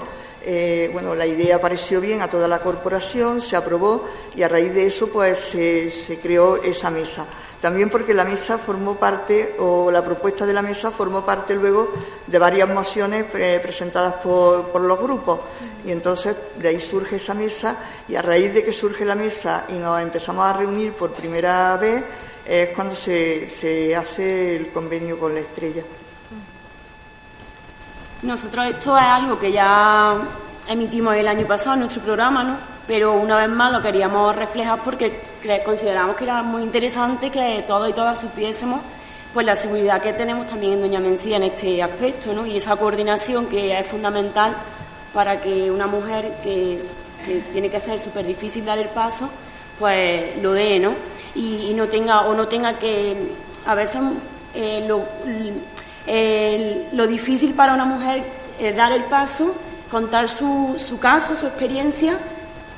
Eh, bueno, la idea pareció bien a toda la corporación, se aprobó y a raíz de eso pues se, creó esa mesa. También porque la mesa formó parte, o la propuesta de la mesa formó parte luego de varias mociones pre presentadas por, por, los grupos. Y entonces de ahí surge esa mesa y a raíz de que surge la mesa y nos empezamos a reunir por primera vez es cuando se, se hace el convenio con la estrella.
Nosotros esto es algo que ya emitimos el año pasado en nuestro programa, ¿no? Pero una vez más lo queríamos reflejar porque consideramos que era muy interesante que todos y todas supiésemos pues la seguridad que tenemos también en Doña Mencía en este aspecto, ¿no? Y esa coordinación que es fundamental para que una mujer que, tiene que ser súper difícil dar el paso, pues lo dé, ¿no? Y, y, no tenga o no tenga que a veces eh, lo eh, lo difícil para una mujer es dar el paso, contar su, su caso, su experiencia,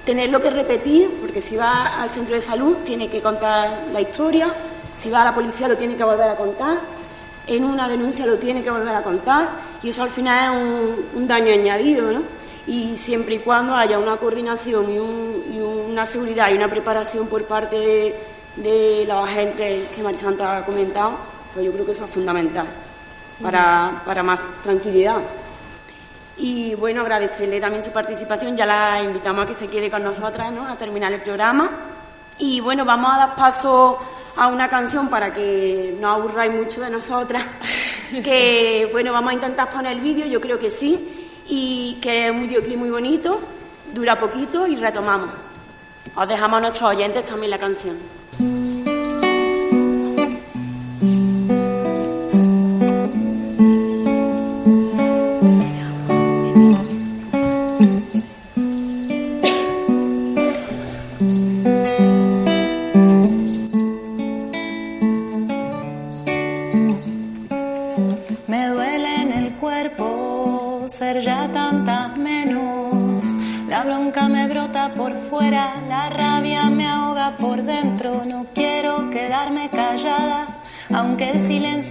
tenerlo que repetir, porque si va al centro de salud tiene que contar la historia, si va a la policía lo tiene que volver a contar, en una denuncia lo tiene que volver a contar, y eso al final es un, daño añadido, ¿no? Y siempre y cuando haya una coordinación y una seguridad y una preparación por parte de, de los agentes que Marisanta ha comentado, pues yo creo que eso es fundamental para, para más tranquilidad. Y bueno, agradecerle también su participación, ya la invitamos a que se quede con nosotras ¿no? a terminar el programa. Y bueno, vamos a dar paso a una canción para que no aburráis mucho de nosotras, que bueno, vamos a intentar poner el vídeo, yo creo que sí, y que es un videoclip muy bonito, dura poquito y retomamos. Os dejamos a nuestros oyentes también la canción.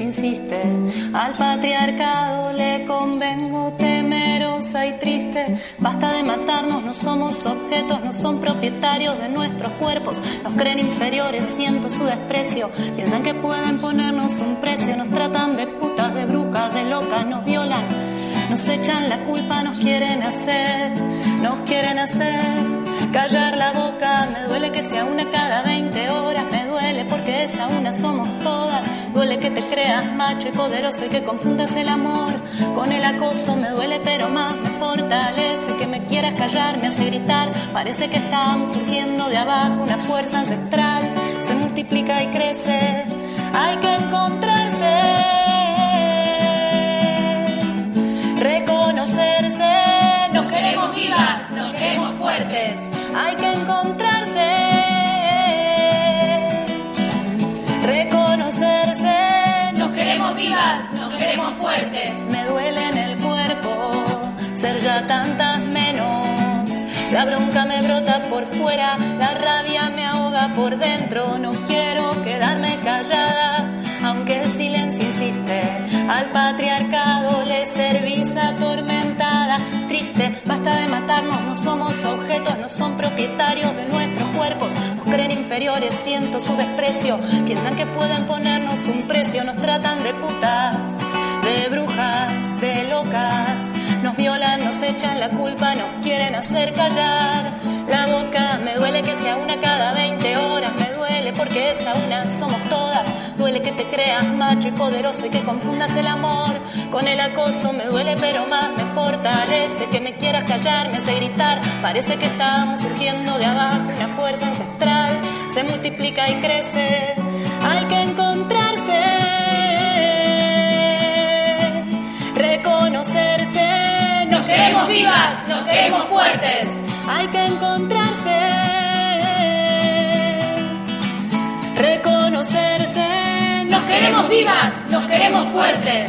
Insiste. Al patriarcado le convengo temerosa y triste. Basta de matarnos, no somos objetos, no son propietarios de nuestros cuerpos. Nos creen inferiores, siento su desprecio. Piensan que pueden ponernos un precio, nos tratan de putas, de brujas, de locas, nos violan. Nos echan la culpa, nos quieren hacer, nos quieren hacer callar la boca. Me duele que sea una cada 20 Que te creas macho y poderoso y que confundas el amor con el acoso. Me duele, pero más me fortalece que me quieras callar, me hace gritar. Parece que estamos surgiendo de abajo, una fuerza ancestral se multiplica y crece. Hay que encontrarse reconocerse. Nos queremos vivas, nos queremos fuertes. Hay que encontrarse. Tantas menos. La bronca me brota por fuera, la rabia me ahoga por dentro. No quiero quedarme callada, aunque el silencio insiste. Al patriarcado le servís atormentada, triste. Basta de matarnos, no somos objetos, no son propietarios de nuestros cuerpos. Nos creen inferiores, siento su desprecio. Piensan que pueden ponernos un precio, nos tratan de putas, de brujas, de locas. Nos violan, nos echan la culpa, nos quieren hacer callar la boca. Me duele que sea una cada 20 horas, me duele porque esa una somos todas. Duele que te creas macho y poderoso y que confundas el amor con el acoso. Me duele, pero más me fortalece que me quieras callar, me hace gritar. Parece que estamos surgiendo de abajo, una fuerza ancestral se multiplica y crece. Hay que queremos vivas, nos queremos fuertes. Hay que encontrarse, reconocerse. Nos queremos vivas, nos queremos fuertes.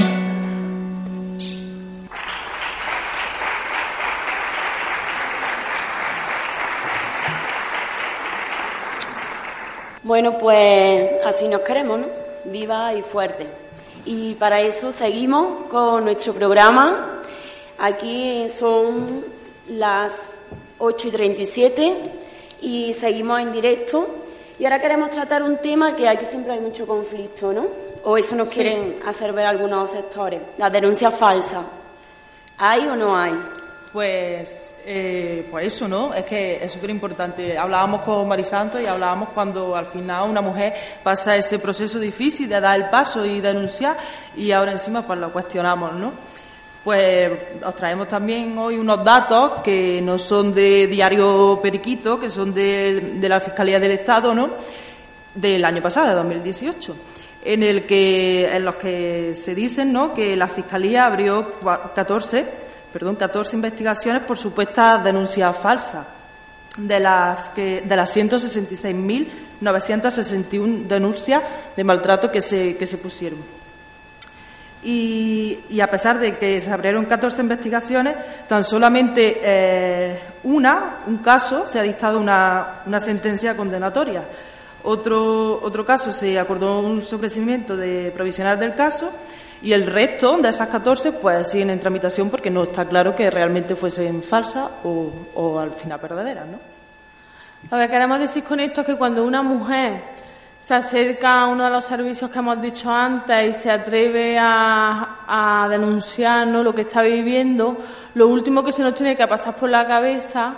Bueno, pues así nos queremos, ¿no? Viva y fuerte. Y para eso seguimos con nuestro programa. Aquí son las 8 y 37 y seguimos en directo. Y ahora queremos tratar un tema que aquí siempre hay mucho conflicto, ¿no? O eso nos
Sí.
quieren hacer ver algunos sectores. La denuncia falsa. ¿Hay o no hay?
Pues, eh, pues eso, ¿no? Es que es súper importante. Hablábamos con Marisanto y hablábamos cuando al final una mujer pasa ese proceso difícil de dar el paso y denunciar y ahora encima pues lo cuestionamos, ¿no? Pues os traemos también hoy unos datos que no son de Diario Periquito, que son de, la Fiscalía del Estado, ¿no? Del año pasado, de 2018 en el que en los que se dicen ¿no? que la fiscalía abrió cua- 14 perdón 14 investigaciones por supuestas denuncias falsas de las que de las 166.961 denuncias de maltrato que se que se pusieron y, a pesar de que se abrieron 14 investigaciones, tan solamente eh, una, un caso, se ha dictado una, una sentencia condenatoria. Otro, otro caso se acordó un sobrecimiento de provisional del caso y el resto de esas 14 pues siguen en tramitación porque no está claro que realmente fuesen falsas o, o al final verdaderas, ¿no?
Lo que queremos decir con esto es que cuando una mujer se acerca a uno de los servicios que hemos dicho antes y se atreve a, a denunciar ¿no? lo que está viviendo, lo último que se nos tiene que pasar por la cabeza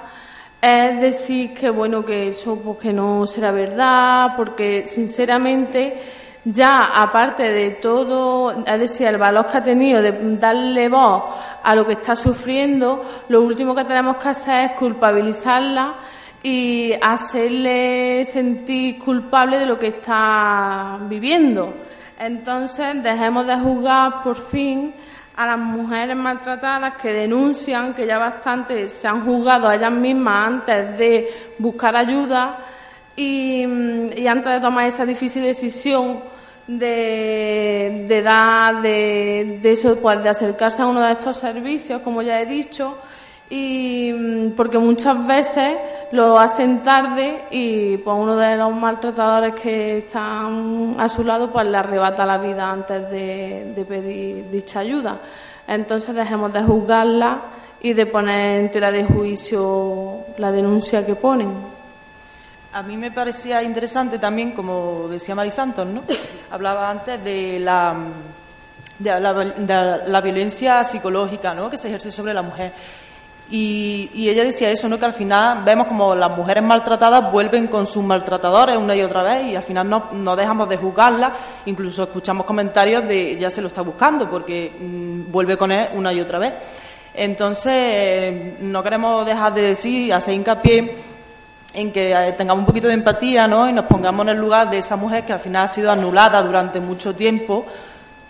es decir que bueno que eso pues que no será verdad porque sinceramente ya aparte de todo es decir el valor que ha tenido de darle voz a lo que está sufriendo lo último que tenemos que hacer es culpabilizarla y hacerle sentir culpable de lo que está viviendo. Entonces dejemos de juzgar por fin a las mujeres maltratadas que denuncian que ya bastante se han juzgado a ellas mismas antes de buscar ayuda y, antes de tomar esa difícil decisión de, de dar de, de eso pues de acercarse a uno de estos servicios como ya he dicho y mm, porque muchas veces lo hacen tarde y pues uno de los maltratadores que están a su lado pues le arrebata la vida antes de, pedir dicha ayuda. Entonces dejemos de juzgarla y de poner en tela de juicio la denuncia que ponen.
A mí me parecía interesante también, como decía Mari Santos, ¿no? Hablaba antes de la, de la, de la violencia psicológica ¿no? que se ejerce sobre la mujer. Y, ella decía eso, ¿no? que al final vemos como las mujeres maltratadas vuelven con sus maltratadores una y otra vez y al final no, no dejamos de juzgarlas, incluso escuchamos comentarios de ya se lo está buscando porque mmm, vuelve con él una y otra vez. Entonces, no queremos dejar de decir, hacer hincapié en que eh, tengamos un poquito de empatía ¿no? y nos pongamos en el lugar de esa mujer que al final ha sido anulada durante mucho tiempo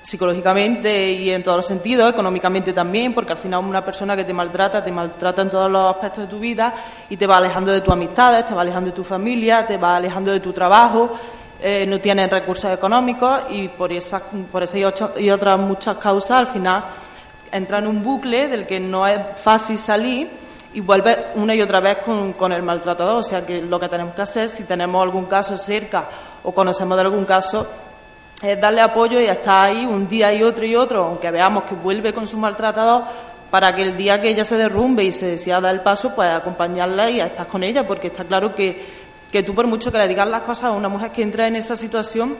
psicológicamente y en todos los sentidos, económicamente también, porque al final una persona que te maltrata, te maltrata en todos los aspectos de tu vida y te va alejando de tus amistades, te va alejando de tu familia, te va alejando de tu trabajo, eh, no tienes recursos económicos y por esa, por esa y, ocho, y otras muchas causas al final entra en un bucle del que no es fácil salir y vuelve una y otra vez con, con el maltratador. O sea que lo que tenemos que hacer, si tenemos algún caso cerca o conocemos de algún caso, es darle apoyo y estar ahí un día y otro y otro, aunque veamos que vuelve con su maltratador, para que el día que ella se derrumbe y se decida dar el paso, pues acompañarla y estar con ella, porque está claro que, que tú por mucho que le digas las cosas a una mujer que entra en esa situación,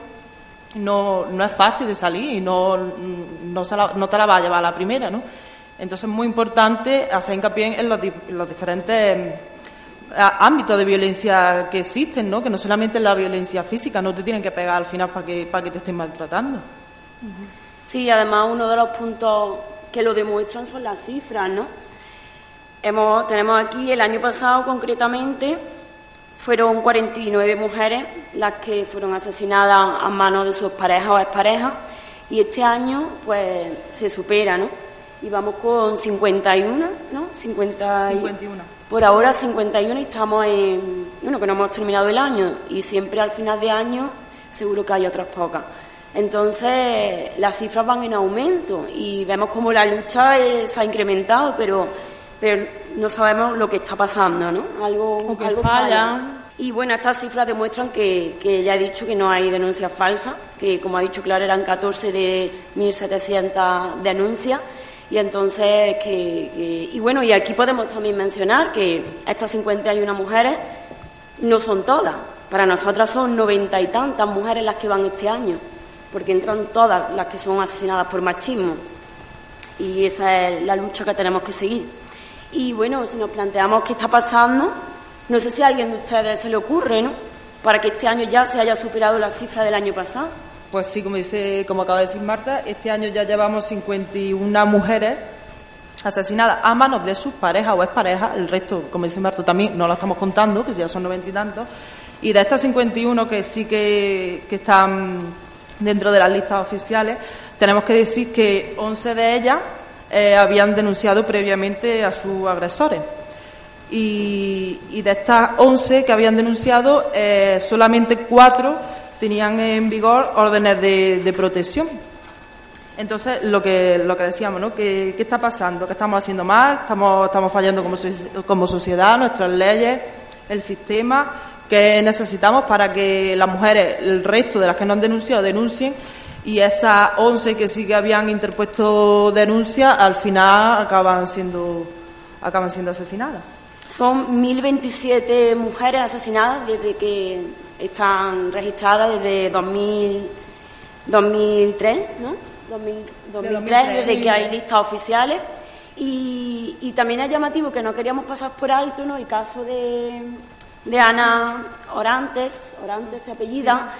no, no es fácil de salir y no, no, se la, no te la va a llevar a la primera, ¿no? Entonces es muy importante hacer hincapié en los, en los diferentes ámbitos de violencia que existen, ¿no? Que no solamente la violencia física, no te tienen que pegar al final para que, para que te estén maltratando.
Sí, además uno de los puntos que lo demuestran son las cifras, ¿no? Hemos, tenemos aquí el año pasado concretamente fueron 49 mujeres las que fueron asesinadas a manos de sus parejas o exparejas y este año pues se supera, ¿no? Y vamos con 51, ¿no? 50
51.
Por ahora 51 y estamos en, bueno, que no hemos terminado el año y siempre al final de año seguro que hay otras pocas. Entonces las cifras van en aumento y vemos como la lucha se ha incrementado, pero, pero no sabemos lo que está pasando, ¿no? Algo,
o que
algo
falla.
falla. Y bueno, estas cifras demuestran que, que ya he dicho que no hay denuncias falsas, que como ha dicho Clara eran 14 de 1.700 denuncias y entonces, que, y bueno, y aquí podemos también mencionar que estas 51 mujeres no son todas. Para nosotras son noventa y tantas mujeres las que van este año, porque entran todas las que son asesinadas por machismo. Y esa es la lucha que tenemos que seguir. Y bueno, si nos planteamos qué está pasando, no sé si a alguien de ustedes se le ocurre, ¿no? Para que este año ya se haya superado la cifra del año pasado.
Pues sí, como dice, como acaba de decir Marta, este año ya llevamos 51 mujeres asesinadas a manos de sus parejas o exparejas, el resto, como dice Marta, también no lo estamos contando, que ya son noventa y tantos, y de estas 51 que sí que, que están dentro de las listas oficiales, tenemos que decir que 11 de ellas eh, habían denunciado previamente a sus agresores. Y, de estas 11 que habían denunciado, eh, solamente cuatro tenían en vigor órdenes de, protección. Entonces, lo que, lo que decíamos, ¿no? ¿Qué, ¿Qué, está pasando? ¿Qué estamos haciendo mal? ¿Estamos, estamos fallando como, como sociedad, nuestras leyes, el sistema? ¿Qué necesitamos para que las mujeres, el resto de las que no han denunciado, denuncien? Y esas 11 que sí que habían interpuesto denuncia, al final acaban siendo, acaban siendo asesinadas.
Son 1.027 mujeres asesinadas desde que están registradas desde 2000, 2003, ¿no? 2003, desde que hay listas oficiales. Y, y, también es llamativo que no queríamos pasar por alto ¿no? el caso de, de Ana Orantes, Orantes se apellida.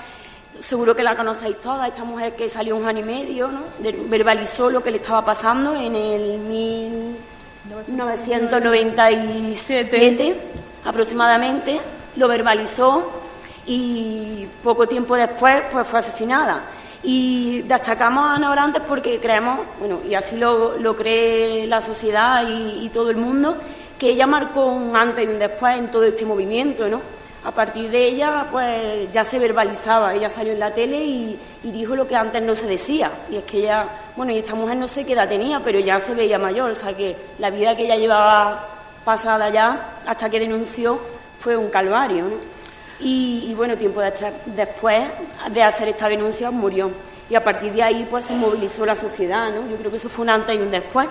Seguro que la conocéis toda, esta mujer que salió un año y medio, ¿no? verbalizó lo que le estaba pasando en el 1997 aproximadamente, lo verbalizó y poco tiempo después pues fue asesinada. Y destacamos a Ana Orantes porque creemos, bueno, y así lo, lo cree la sociedad y, todo el mundo, que ella marcó un antes y un después en todo este movimiento, ¿no? A partir de ella, pues ya se verbalizaba, ella salió en la tele y, dijo lo que antes no se decía, y es que ella, bueno, y esta mujer no sé qué edad tenía, pero ya se veía mayor, o sea que la vida que ella llevaba pasada ya, hasta que denunció, fue un calvario. Y, bueno, tiempo después de hacer esta denuncia murió. Y a partir de ahí pues se movilizó la sociedad, ¿no? Yo creo que eso fue un antes y un después.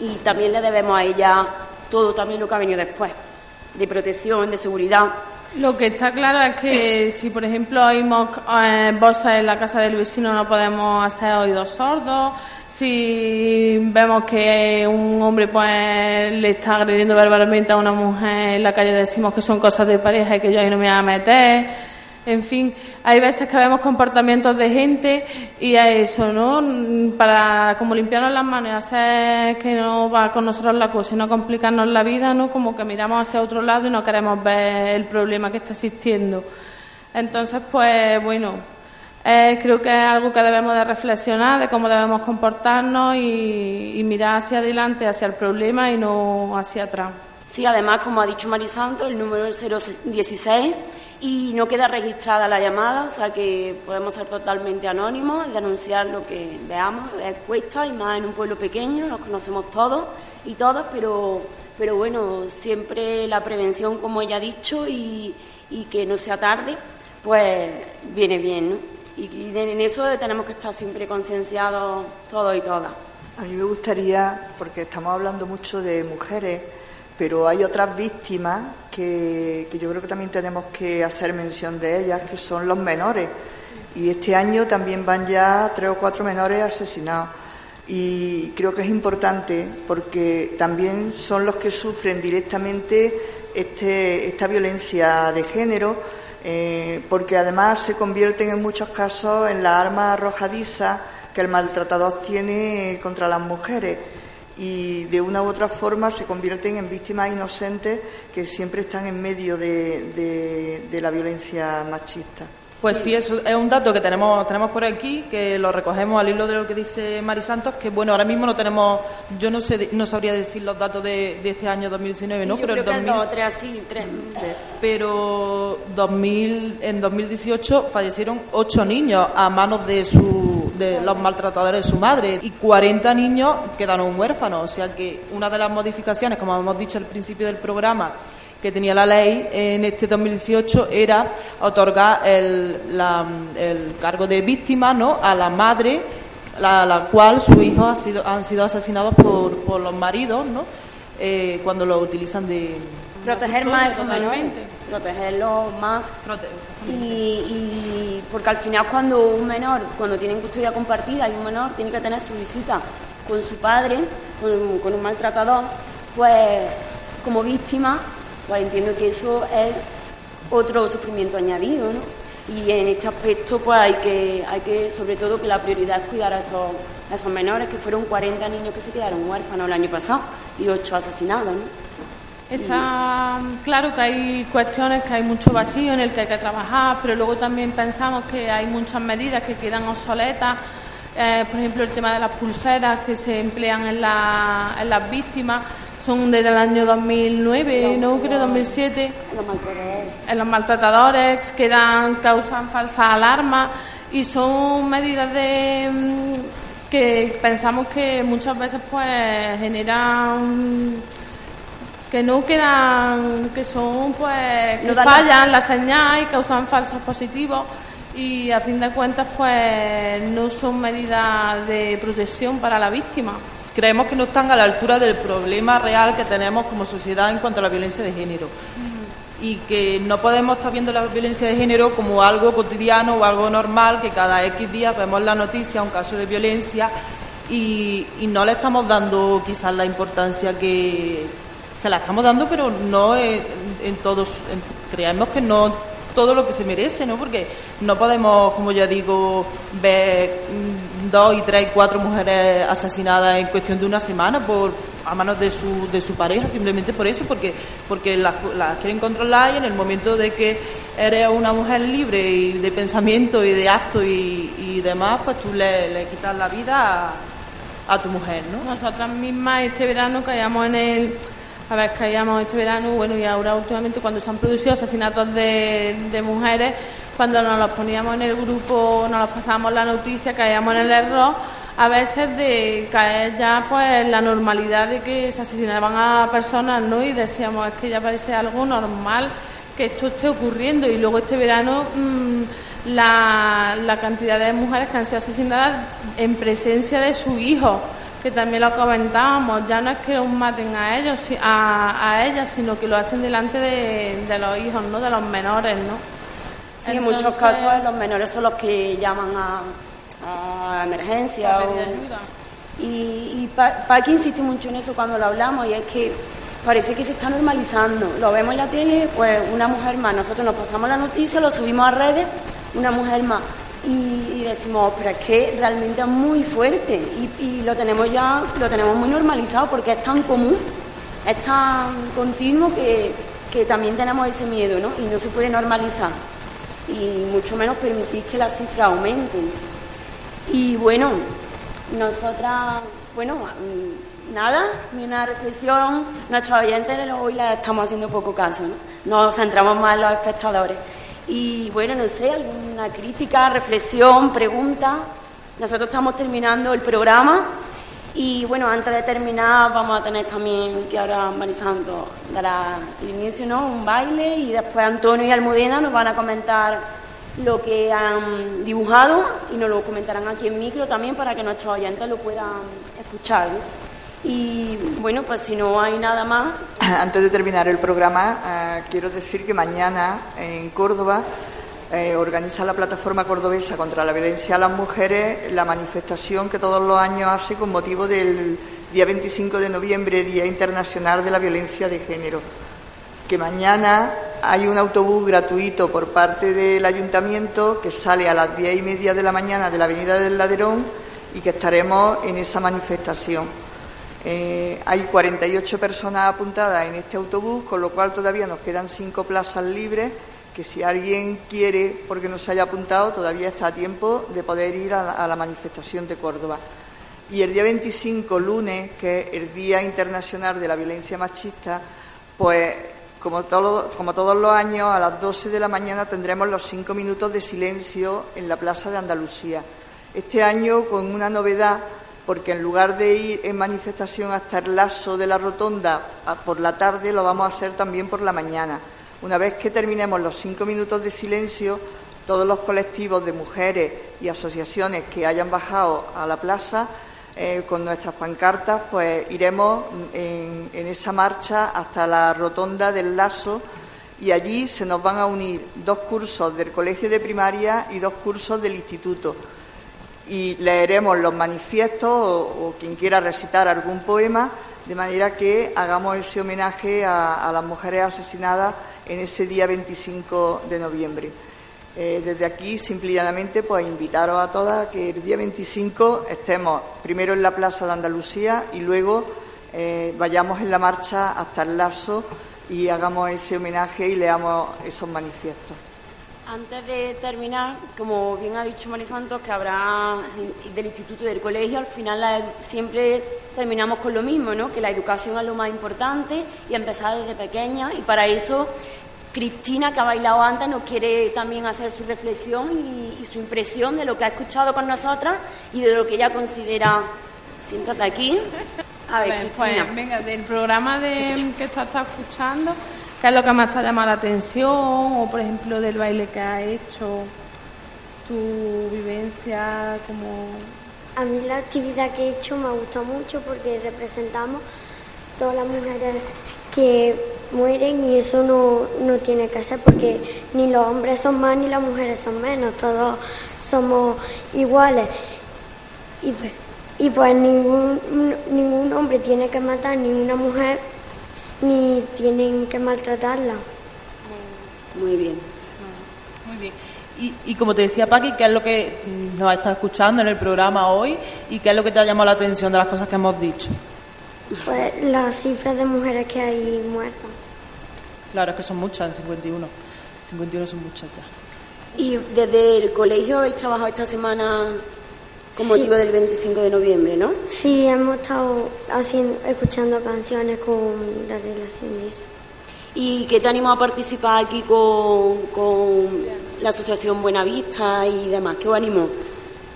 Y también le debemos a ella todo también lo que ha venido después, de protección, de seguridad.
Lo que está claro es que si, por ejemplo, oímos eh, en la casa del vecino, no podemos hacer oídos sordos. Si vemos que un hombre pues le está agrediendo verbalmente a una mujer en la calle, decimos que son cosas de pareja y que yo ahí no me voy a meter. En fin, hay veces que vemos comportamientos de gente y a eso, ¿no? Para como limpiarnos las manos y hacer que no va con nosotros la cosa y no complicarnos la vida, ¿no? Como que miramos hacia otro lado y no queremos ver el problema que está existiendo. Entonces, pues bueno, eh, creo que es algo que debemos de reflexionar de cómo debemos comportarnos y, mirar hacia adelante, hacia el problema y no hacia atrás.
Sí, además, como ha dicho Marisanto, el número es 016 y no queda registrada la llamada, o sea que podemos ser totalmente anónimos, denunciar lo que veamos, es cuesta y más en un pueblo pequeño, nos conocemos todos y todas, pero, pero bueno, siempre la prevención, como ella ha dicho, y, y que no sea tarde, pues viene bien, ¿no? y, en eso tenemos que estar siempre concienciados todos y todas.
A mí me gustaría, porque estamos hablando mucho de mujeres, pero hay otras víctimas que, yo creo que también tenemos que hacer mención de ellas, que son los menores. Y este año también van ya tres o cuatro menores asesinados. Y creo que es importante porque también son los que sufren directamente este, esta violencia de género eh, porque además se convierten en muchos casos en la arma arrojadiza que el maltratador tiene contra las mujeres y de una u otra forma se convierten en víctimas inocentes que siempre están en medio de la violencia machista.
Pues sí, es, es un dato que tenemos tenemos por aquí, que lo recogemos al hilo de lo que dice Mari Santos, que bueno, ahora mismo no tenemos, yo no sé, no sabría decir los datos de, este año 2019, ¿no?
pero
creo
en 2000, tres, sí, tres.
Pero 2000, en 2018 fallecieron ocho niños a manos de su de los maltratadores de su madre y 40 niños quedaron huérfanos, o sea que una de las modificaciones, como hemos dicho al principio del programa, que tenía la ley en este 2018 era otorgar el, cargo de víctima ¿no? a la madre, la, la cual sus hijos han sido, han sido asesinados por, por los maridos ¿no? Eh, cuando lo utilizan de...
Proteger más esos menores, protegerlos más. y, y, porque al final cuando un menor, cuando tienen custodia compartida y un menor tiene que tener su visita con su padre, con, con un maltratador, pues como víctima pues entiendo que eso es otro sufrimiento añadido, ¿no? Y en este aspecto, pues hay que, hay que, sobre todo, que la prioridad es cuidar a esos, esos menores, que fueron 40 niños que se quedaron huérfanos el año pasado y 8 asesinados, ¿no?
Está claro que hay cuestiones, que hay mucho vacío en el que hay que trabajar, pero luego también pensamos que hay muchas medidas que quedan obsoletas. Eh, por ejemplo, el tema de las pulseras que se emplean en, la, en las víctimas son desde el año 2009, no creo 2007. En los maltratadores que dan, causan falsas alarmas y son medidas de mm, que pensamos que muchas veces pues generan que no quedan, que son pues que fallan la señal y causan falsos positivos y a fin de cuentas pues no son medidas de protección para la víctima
creemos que no están a la altura del problema real que tenemos como sociedad en cuanto a la violencia de género. y que no podemos estar viendo la violencia de género como algo cotidiano o algo normal, que cada X días vemos la noticia, un caso de violencia y, no le estamos dando quizás la importancia que se la estamos dando, pero no en, todos, creemos que no todo lo que se merece, ¿no? Porque no podemos, como ya digo, ver dos y tres y cuatro mujeres asesinadas en cuestión de una semana por a manos de su, de su pareja, simplemente por eso, porque, porque las, quieren controlar y en el momento de que eres una mujer libre y de pensamiento y de acto y, demás, pues tú le, le quitas la vida a, tu mujer, ¿no?
Nosotras mismas este verano caíamos en el... A ver, caíamos este verano, bueno, y ahora últimamente cuando se han producido asesinatos de, mujeres, cuando nos los poníamos en el grupo, nos los pasábamos la noticia, caíamos en el error a veces de caer ya pues la normalidad de que se asesinaban a personas, ¿no? Y decíamos, es que ya parece algo normal que esto esté ocurriendo. Y luego este verano mm, la, la, cantidad de mujeres que han sido asesinadas en presencia de su hijo, que también lo comentábamos, ya no es que los maten a ellos, a, a ellas, sino que lo hacen delante de, de los hijos, ¿no? De los menores, ¿no?
Sí, en muchos casos los menores son los que llaman a a emergencia. Y, y Paqui insiste mucho en eso cuando lo hablamos, y es que parece que se está normalizando. Lo vemos en la tele, pues una mujer más. Nosotros nos pasamos la noticia, lo subimos a redes, una mujer más. Y, decimos, pero es que realmente es muy fuerte y, lo tenemos ya, lo tenemos muy normalizado porque es tan común, es tan continuo que, que también tenemos ese miedo, ¿no? Y no se puede normalizar. Y mucho menos permitir que las cifras aumenten. Y bueno, nosotras, bueno, nada, ni una reflexión. Nuestros oyentes hoy la estamos haciendo poco caso, ¿no? Nos centramos más en los espectadores. Y bueno, no sé, alguna crítica, reflexión, pregunta. Nosotros estamos terminando el programa y bueno, antes de terminar vamos a tener también que ahora Marisando dará el inicio, ¿no? Un baile y después Antonio y Almudena nos van a comentar lo que han dibujado y nos lo comentarán aquí en micro también para que nuestros oyentes lo puedan escuchar. Y bueno, pues si no hay nada más.
Antes de terminar el programa, eh, quiero decir que mañana en Córdoba eh, organiza la plataforma cordobesa contra la violencia a las mujeres la manifestación que todos los años hace con motivo del día 25 de noviembre, Día Internacional de la Violencia de Género que mañana hay un autobús gratuito por parte del ayuntamiento que sale a las diez y media de la mañana de la Avenida del Laderón y que estaremos en esa manifestación. Eh, hay 48 personas apuntadas en este autobús, con lo cual todavía nos quedan cinco plazas libres, que si alguien quiere, porque no se haya apuntado, todavía está a tiempo de poder ir a la, manifestación de Córdoba. Y el día 25, lunes, que es el Día Internacional de la Violencia Machista, pues como, como todos los años, a las 12 de la mañana tendremos los cinco minutos de silencio en la Plaza de Andalucía. Este año con una novedad, porque en lugar de ir en manifestación hasta el lazo de la rotonda por la tarde, lo vamos a hacer también por la mañana. Una vez que terminemos los cinco minutos de silencio, todos los colectivos de mujeres y asociaciones que hayan bajado a la plaza eh, con nuestras pancartas, pues iremos en, esa marcha hasta la rotonda del Lazo y allí se nos van a unir dos cursos del colegio de primaria y dos cursos del instituto. Y leeremos los manifiestos o, quien quiera recitar algún poema, de manera que hagamos ese homenaje a, las mujeres asesinadas en ese día 25 de noviembre. Eh, desde aquí, simplemente, pues invitaros a todas que el día 25 estemos primero en la Plaza de Andalucía y luego eh, vayamos en la marcha hasta el Lazo y hagamos ese homenaje y leamos esos manifiestos.
Antes de terminar, como bien ha dicho Santos, que habrá del instituto y del colegio, al final siempre terminamos con lo mismo, ¿no? que la educación es lo más importante y empezar desde pequeña y para eso Cristina, que ha bailado antes, nos quiere también hacer su reflexión y, su impresión de lo que ha escuchado con nosotras y de lo que ella considera. Siéntate aquí.
A ver, pues, venga, del programa de, que tú estás escuchando, ¿qué es lo que más te ha llamado la atención? O, por ejemplo, del baile que has hecho, tu vivencia como...
A mí la actividad que he hecho me ha gustado mucho porque representamos todas las mujeres que
mueren y eso no, no tiene que ser porque ni los hombres son más ni las mujeres son menos, todos somos iguales. Y, y pues ningún, ningún hombre tiene que matar ni una mujer ni tienen que maltratarla.
Muy bien.
Muy bien. Y, y como te decía Paqui, ¿qué es lo que mm, nos está escuchando en el programa hoy y qué es lo que te ha llamado la atención de las cosas que hemos dicho?
Pues las cifras de mujeres que hay muertas.
Claro, es que son muchas en 51. 51 son muchas ya.
Y desde el colegio habéis trabajado esta semana con
Sí.
motivo del 25 de noviembre, ¿no?
Sí, hemos estado haciendo, escuchando canciones con la relación de eso.
¿Y qué te animo a participar aquí con, con la Asociación Buenavista y demás? ¿Qué os animó?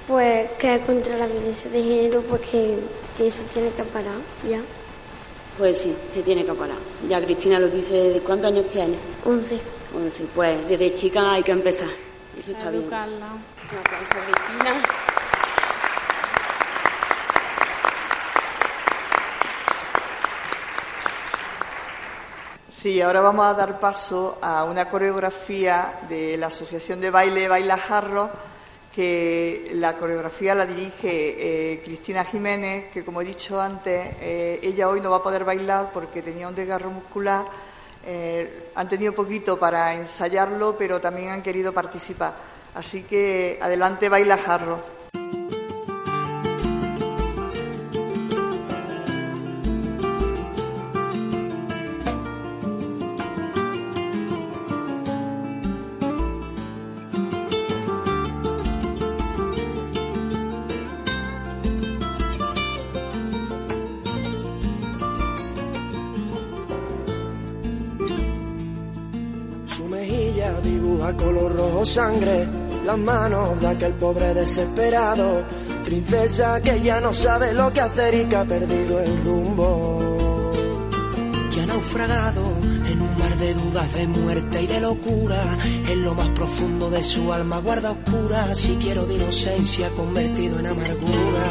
Pues que es contra la violencia de género, porque eso tiene que parar, ya.
Pues sí, se tiene que parar. Ya Cristina lo dice, ¿de cuántos años tienes?
11.
Pues sí, pues desde chica hay que empezar. Eso está bien.
Educarla.
Un aplauso a Cristina.
Sí, ahora vamos a dar paso a una coreografía de la Asociación de Baile Baila Jarro, que la coreografía la dirige eh, Cristina Jiménez, que como he dicho antes, eh, ella hoy no va a poder bailar porque tenía un desgarro muscular. Eh, han tenido poquito para ensayarlo, pero también han querido participar. Así que adelante, Baila Jarro.
Sangre, las manos de aquel pobre desesperado, princesa que ya no sabe lo que hacer y que ha perdido el rumbo. Que ha naufragado en un mar de dudas, de muerte y de locura, en lo más profundo de su alma guarda oscura, si quiero de inocencia convertido en amargura.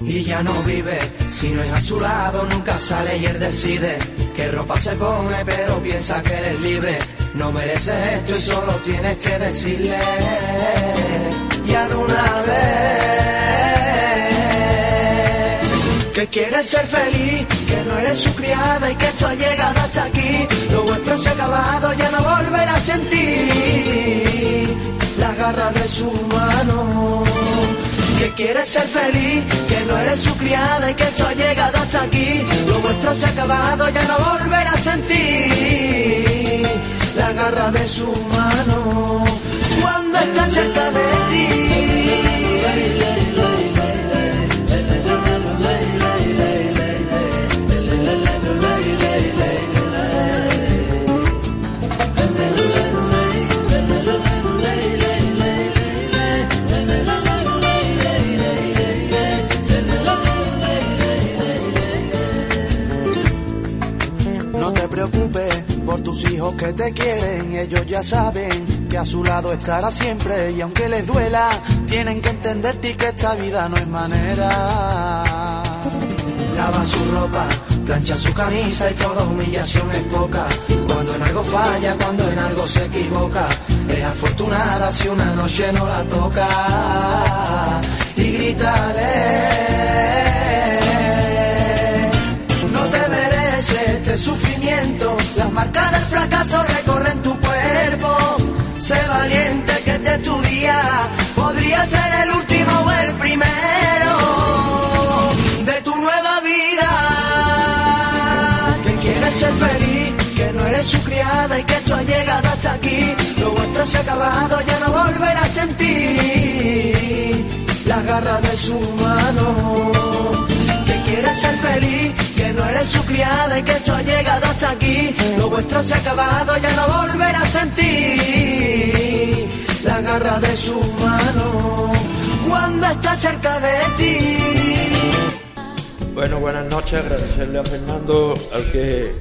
Y ya no vive, si no es a su lado, nunca sale y él decide qué ropa se pone, pero piensa que eres libre. No mereces esto y solo tienes que decirle ya de una vez que quieres ser feliz, que no eres su criada y que esto ha llegado hasta aquí. Lo vuestro se ha acabado, ya no volverás a sentir las garras de su mano que quieres ser feliz, que no eres su criada y que esto ha llegado hasta aquí. Lo vuestro se ha acabado, ya no volverás a sentir la garra de su mano cuando está cerca de No tus hijos que te quieren, ellos ya saben que a su lado estará siempre y aunque les duela, tienen que entenderte que esta vida no es manera. Lava su ropa, plancha su camisa y toda humillación es poca. Cuando en algo falla, cuando en algo se equivoca, es afortunada si una noche no la toca. Y grítale. No te mereces este sufrimiento. Las marcas del fracaso recorren tu cuerpo. Sé valiente que este es tu día. Podría ser el último o el primero de tu nueva vida. Que quieres ser feliz, que no eres su criada y que esto ha llegado hasta aquí. Lo vuestro se ha acabado, ya no volverás a sentir las garras de su mano quieres ser feliz, que no eres su criada y que esto ha llegado hasta aquí. Lo vuestro se ha acabado, ya no volverás a sentir la garra de su mano cuando está cerca de ti.
Bueno, buenas noches. Agradecerle a Fernando al que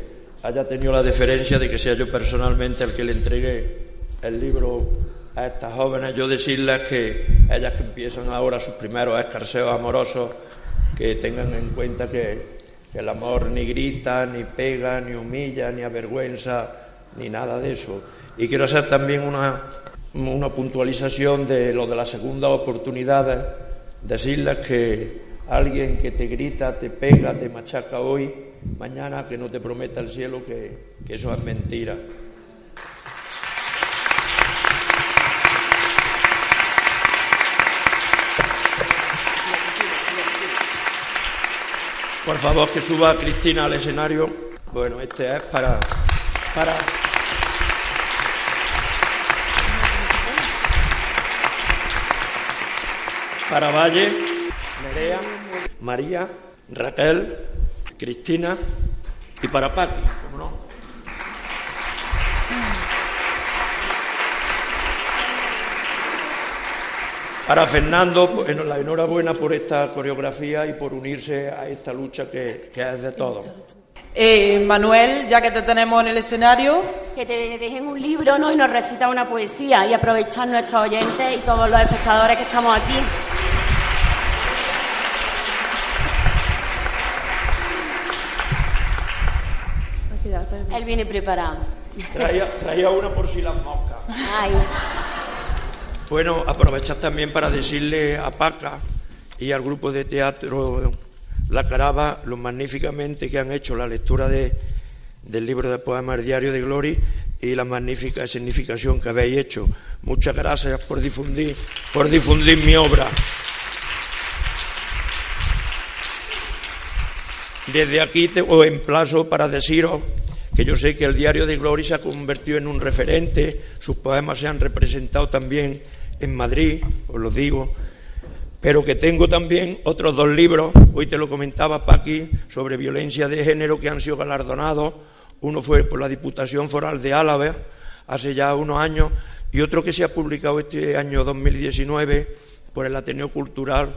haya tenido la deferencia de que sea yo personalmente el que le entregue el libro a estas jóvenes. Yo decirles que ellas que empiezan ahora sus primeros escarceos amorosos, que tengan en cuenta que el amor ni grita, ni pega, ni humilla, ni avergüenza, ni nada de eso. Y quiero hacer también una, una puntualización de lo de la segunda oportunidad, decirles que alguien que te grita, te pega, te machaca hoy, mañana que no te prometa el cielo que, que eso es mentira. Por favor, que suba Cristina al escenario. Bueno, este es para, para para Valle, Nerea, María, Raquel, Cristina y para Paqui, ¿cómo no? Para Fernando, bueno, la enhorabuena por esta coreografía y por unirse a esta lucha que, que es de todos.
Eh, Manuel, ya que te tenemos en el escenario,
Que te dejen un libro ¿no? y nos recita una poesía y aprovechar nuestros oyentes y todos los espectadores que estamos aquí. Él viene preparado.
Traía, traía una por si las moscas.
Ay.
Bueno, aprovechar también para decirle a Paca y al grupo de teatro La Caraba lo magníficamente que han hecho la lectura de, del libro de poemas Diario de Glory y la magnífica significación que habéis hecho. Muchas gracias por difundir, por difundir mi obra. Desde aquí te, os emplazo para deciros que yo sé que el Diario de Glory se ha convertido en un referente, sus poemas se han representado también en Madrid, os lo digo, pero que tengo también otros dos libros, hoy te lo comentaba Paqui, sobre violencia de género que han sido galardonados, uno fue por la Diputación Foral de Álava hace ya unos años y otro que se ha publicado este año 2019 por el Ateneo Cultural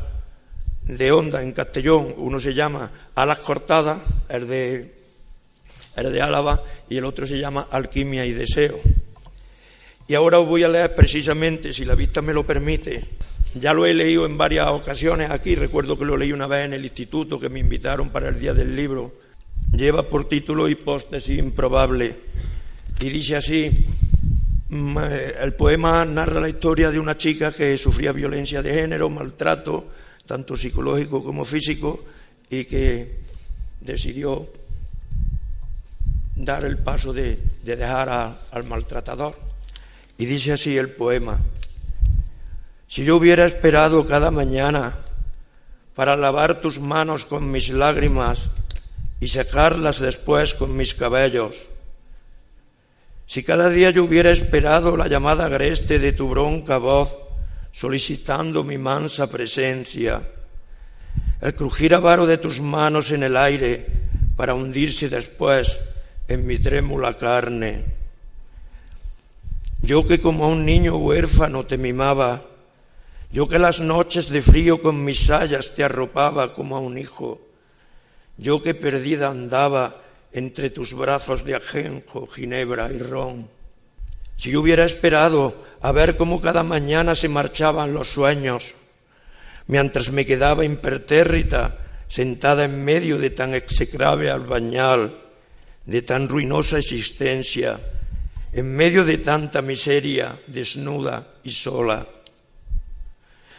de Onda en Castellón, uno se llama Alas Cortadas, el de el de Álava, y el otro se llama Alquimia y Deseo. Y ahora os voy a leer precisamente, si la vista me lo permite, ya lo he leído en varias ocasiones aquí, recuerdo que lo leí una vez en el instituto que me invitaron para el Día del Libro, lleva por título Hipótesis Improbable, y dice así, mm, eh, el poema narra la historia de una chica que sufría violencia de género, maltrato, tanto psicológico como físico, y que decidió dar el paso de, de dejar al maltratador. Y dice así el poema, si yo hubiera esperado cada mañana para lavar tus manos con mis lágrimas y secarlas después con mis cabellos, si cada día yo hubiera esperado la llamada agreste de tu bronca voz solicitando mi mansa presencia, el crujir avaro de tus manos en el aire para hundirse después en mi trémula carne. Yo que como a un niño huérfano te mimaba, yo que las noches de frío con mis sayas te arropaba como a un hijo, yo que perdida andaba entre tus brazos de ajenjo, ginebra y ron. Si yo hubiera esperado a ver cómo cada mañana se marchaban los sueños, mientras me quedaba impertérrita, sentada en medio de tan execrable albañal, de tan ruinosa existencia, en medio de tanta miseria, desnuda y sola.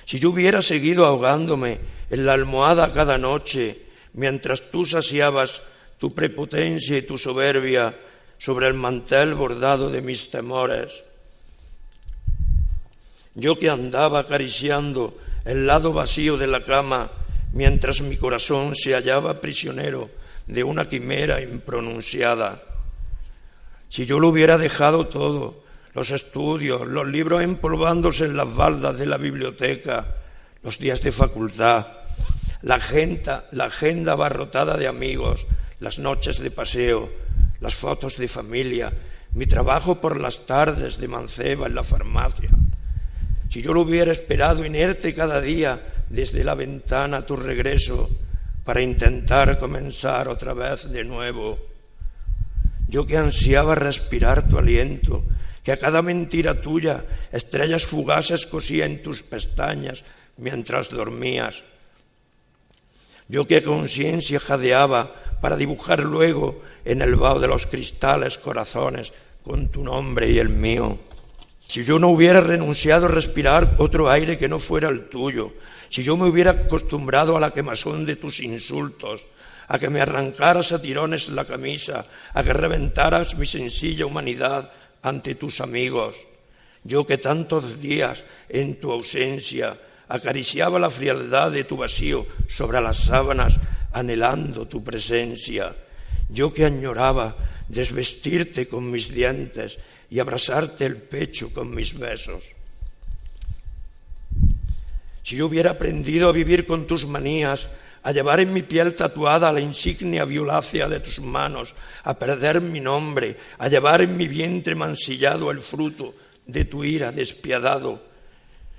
Si yo hubiera seguido ahogándome en la almohada cada noche, mientras tú saciabas tu prepotencia y tu soberbia sobre el mantel bordado de mis temores, yo que andaba acariciando el lado vacío de la cama mientras mi corazón se hallaba prisionero de una quimera impronunciada. Si yo lo hubiera dejado todo, los estudios, los libros empolvándose en las baldas de la biblioteca, los días de facultad, la agenda, la agenda abarrotada de amigos, las noches de paseo, las fotos de familia, mi trabajo por las tardes de manceba en la farmacia. Si yo lo hubiera esperado inerte cada día desde la ventana a tu regreso para intentar comenzar otra vez de nuevo, yo que ansiaba respirar tu aliento, que a cada mentira tuya estrellas fugaces cosía en tus pestañas mientras dormías. Yo que conciencia jadeaba para dibujar luego en el vaho de los cristales corazones con tu nombre y el mío. Si yo no hubiera renunciado a respirar otro aire que no fuera el tuyo, si yo me hubiera acostumbrado a la quemazón de tus insultos, a que me arrancaras a tirones la camisa, a que reventaras mi sencilla humanidad ante tus amigos, yo que tantos días en tu ausencia acariciaba la frialdad de tu vacío sobre las sábanas, anhelando tu presencia, yo que añoraba desvestirte con mis dientes y abrazarte el pecho con mis besos. Si yo hubiera aprendido a vivir con tus manías, a llevar en mi piel tatuada la insignia violácea de tus manos, a perder mi nombre, a llevar en mi vientre mancillado el fruto de tu ira despiadado.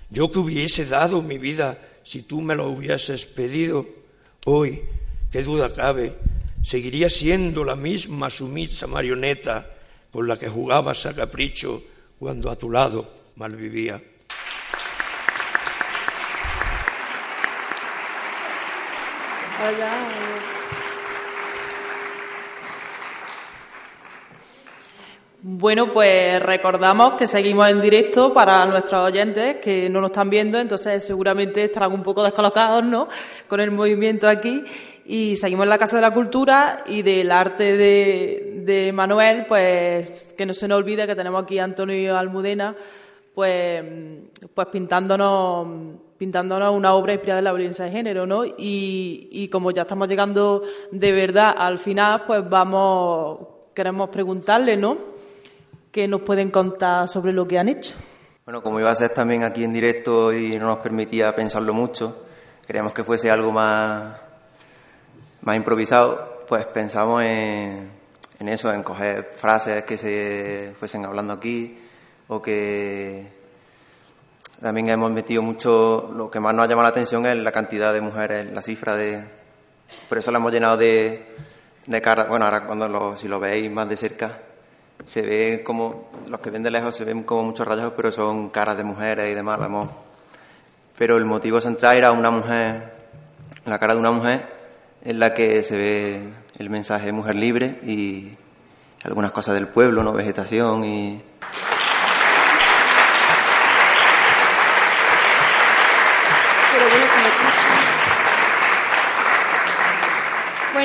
Yo que hubiese dado mi vida si tú me lo hubieses pedido, hoy, qué duda cabe, seguiría siendo la misma sumisa marioneta con la que jugabas a capricho cuando a tu lado malvivía.
Bueno, pues recordamos que seguimos en directo para nuestros oyentes que no nos están viendo, entonces seguramente estarán un poco descolocados, ¿no? Con el movimiento aquí. Y seguimos en la Casa de la Cultura y del arte de, Manuel, pues que no se nos olvide que tenemos aquí a Antonio Almudena, pues, pues pintándonos pintándonos una obra inspirada en la violencia de género, ¿no? Y, y como ya estamos llegando de verdad al final, pues vamos, queremos preguntarle, ¿no? ¿Qué nos pueden contar sobre lo que han hecho?
Bueno, como iba a ser también aquí en directo y no nos permitía pensarlo mucho, queríamos que fuese algo más, más improvisado, pues pensamos en, en eso, en coger frases que se fuesen hablando aquí o que también hemos metido mucho, lo que más nos ha llamado la atención es la cantidad de mujeres, la cifra de... Por eso la hemos llenado de, de caras. Bueno, ahora cuando lo, si lo veis más de cerca, se ve como, los que ven de lejos se ven como muchos rayos, pero son caras de mujeres y demás. La Pero el motivo central era una mujer, la cara de una mujer en la que se ve el mensaje mujer libre y algunas cosas del pueblo, ¿no? Vegetación y...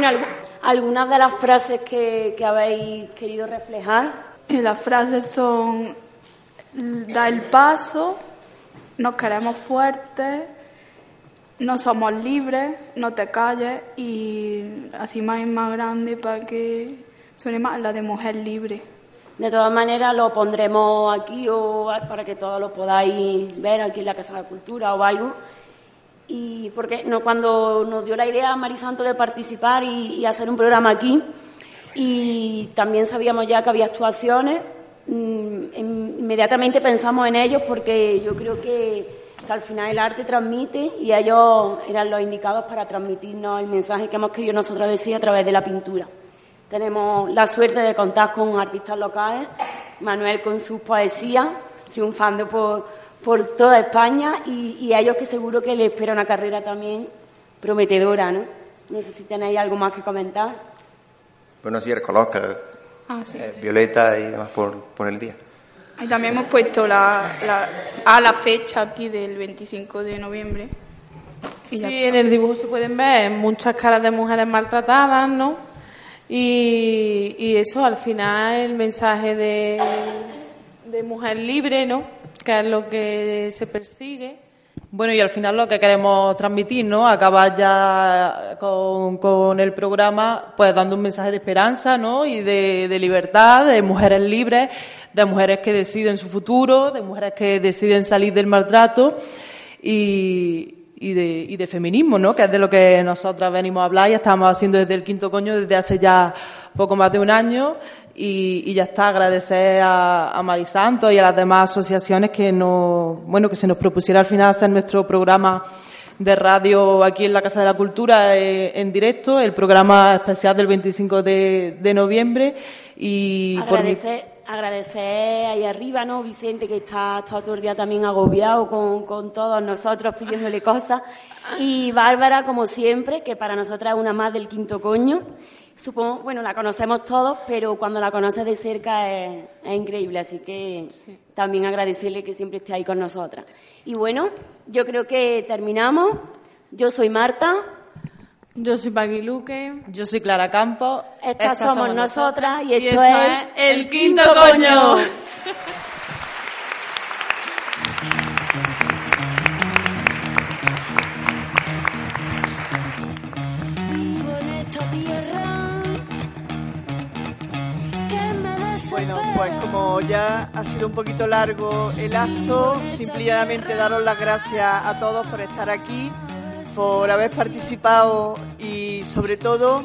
Bueno, algunas de las frases que, que habéis querido reflejar.
Y las frases son, da el paso, nos queremos fuertes, no somos libres, no te calles y así más y más grande para que suene más la de mujer libre.
De todas maneras lo pondremos aquí o para que todos lo podáis ver aquí en la Casa de la Cultura o algo y porque no, cuando nos dio la idea Marisanto de participar y, hacer un programa aquí, y también sabíamos ya que había actuaciones, mm, inmediatamente pensamos en ellos porque yo creo que, al final el arte transmite y ellos eran los indicados para transmitirnos el mensaje que hemos querido nosotros decir a través de la pintura. Tenemos la suerte de contar con artistas locales, Manuel con sus poesías, triunfando por por toda España y, a ellos que seguro que les espera una carrera también prometedora, ¿no? No sé si tenéis algo más que comentar.
Bueno, sí, el color, ah, eh, violeta y demás por, por el día.
Y también hemos puesto la, la, a la fecha aquí del 25 de noviembre.
sí, en el dibujo se pueden ver muchas caras de mujeres maltratadas, ¿no? Y, y eso, al final, el mensaje de, de mujer libre, ¿no? Que es lo que se persigue.
Bueno, y al final lo que queremos transmitir, ¿no? Acabar ya con, el programa, pues dando un mensaje de esperanza, ¿no? Y de, libertad, de mujeres libres, de mujeres que deciden su futuro, de mujeres que deciden salir del maltrato y, y de, y de feminismo, ¿no? Que es de lo que nosotras venimos a hablar y estamos haciendo desde el quinto coño desde hace ya poco más de un año y, ya está, agradecer a, a Marisanto y a las demás asociaciones que, no, bueno, que se nos propusiera al final hacer nuestro programa de radio aquí en la Casa de la Cultura eh, en directo, el programa especial del 25 de, de noviembre. Y
agradecer, agradecer ahí arriba, ¿no? Vicente, que está todo el día también agobiado con, con todos nosotros pidiéndole cosas. Y Bárbara, como siempre, que para nosotras es una más del quinto coño. Supongo, bueno, la conocemos todos, pero cuando la conoces de cerca es, es increíble, así que también agradecerle que siempre esté ahí con nosotras. Y bueno, yo creo que terminamos. Yo soy Marta.
Yo soy Paqui Luque.
Yo soy Clara Campos.
Estas, somos, nosotras y esto,
esto
es,
es El Quinto Coño.
Bueno, pues como ya ha sido un poquito largo el acto, simplemente daros las gracias a todos por estar aquí, por haber participado y sobre todo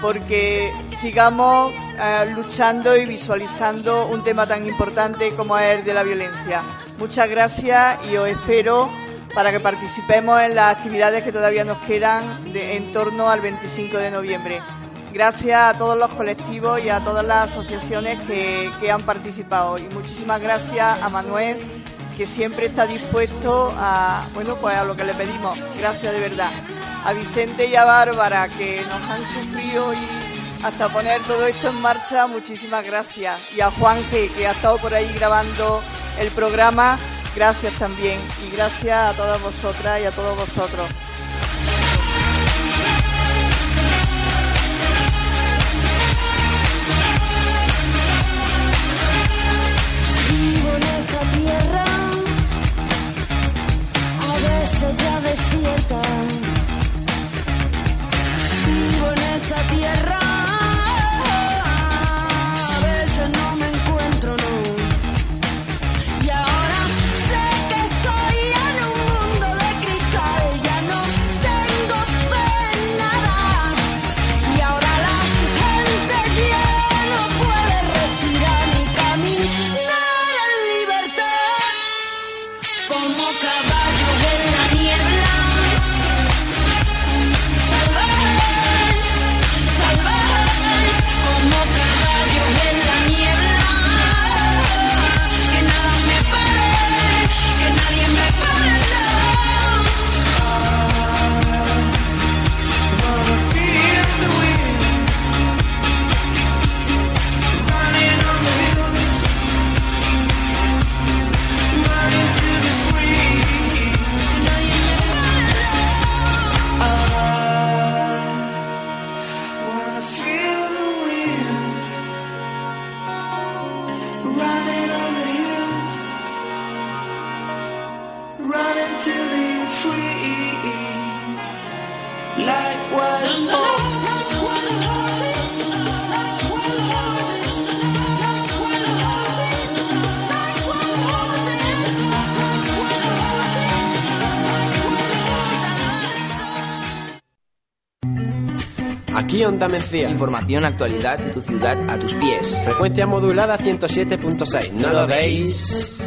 porque sigamos eh, luchando y visualizando un tema tan importante como es el de la violencia. Muchas gracias y os espero para que participemos en las actividades que todavía nos quedan de- en torno al 25 de noviembre. Gracias a todos los colectivos y a todas las asociaciones que, que han participado. Y muchísimas gracias a Manuel, que siempre está dispuesto a, bueno, pues a lo que le pedimos. Gracias de verdad. A Vicente y a Bárbara, que nos han sufrido y hasta poner todo esto en marcha, muchísimas gracias. Y a Juan, que, que ha estado por ahí grabando el programa, gracias también. Y gracias a todas vosotras y a todos vosotros.
Tierra,
Información, actualidad, tu ciudad a tus pies.
Frecuencia modulada 107.6.
¿No lo veis?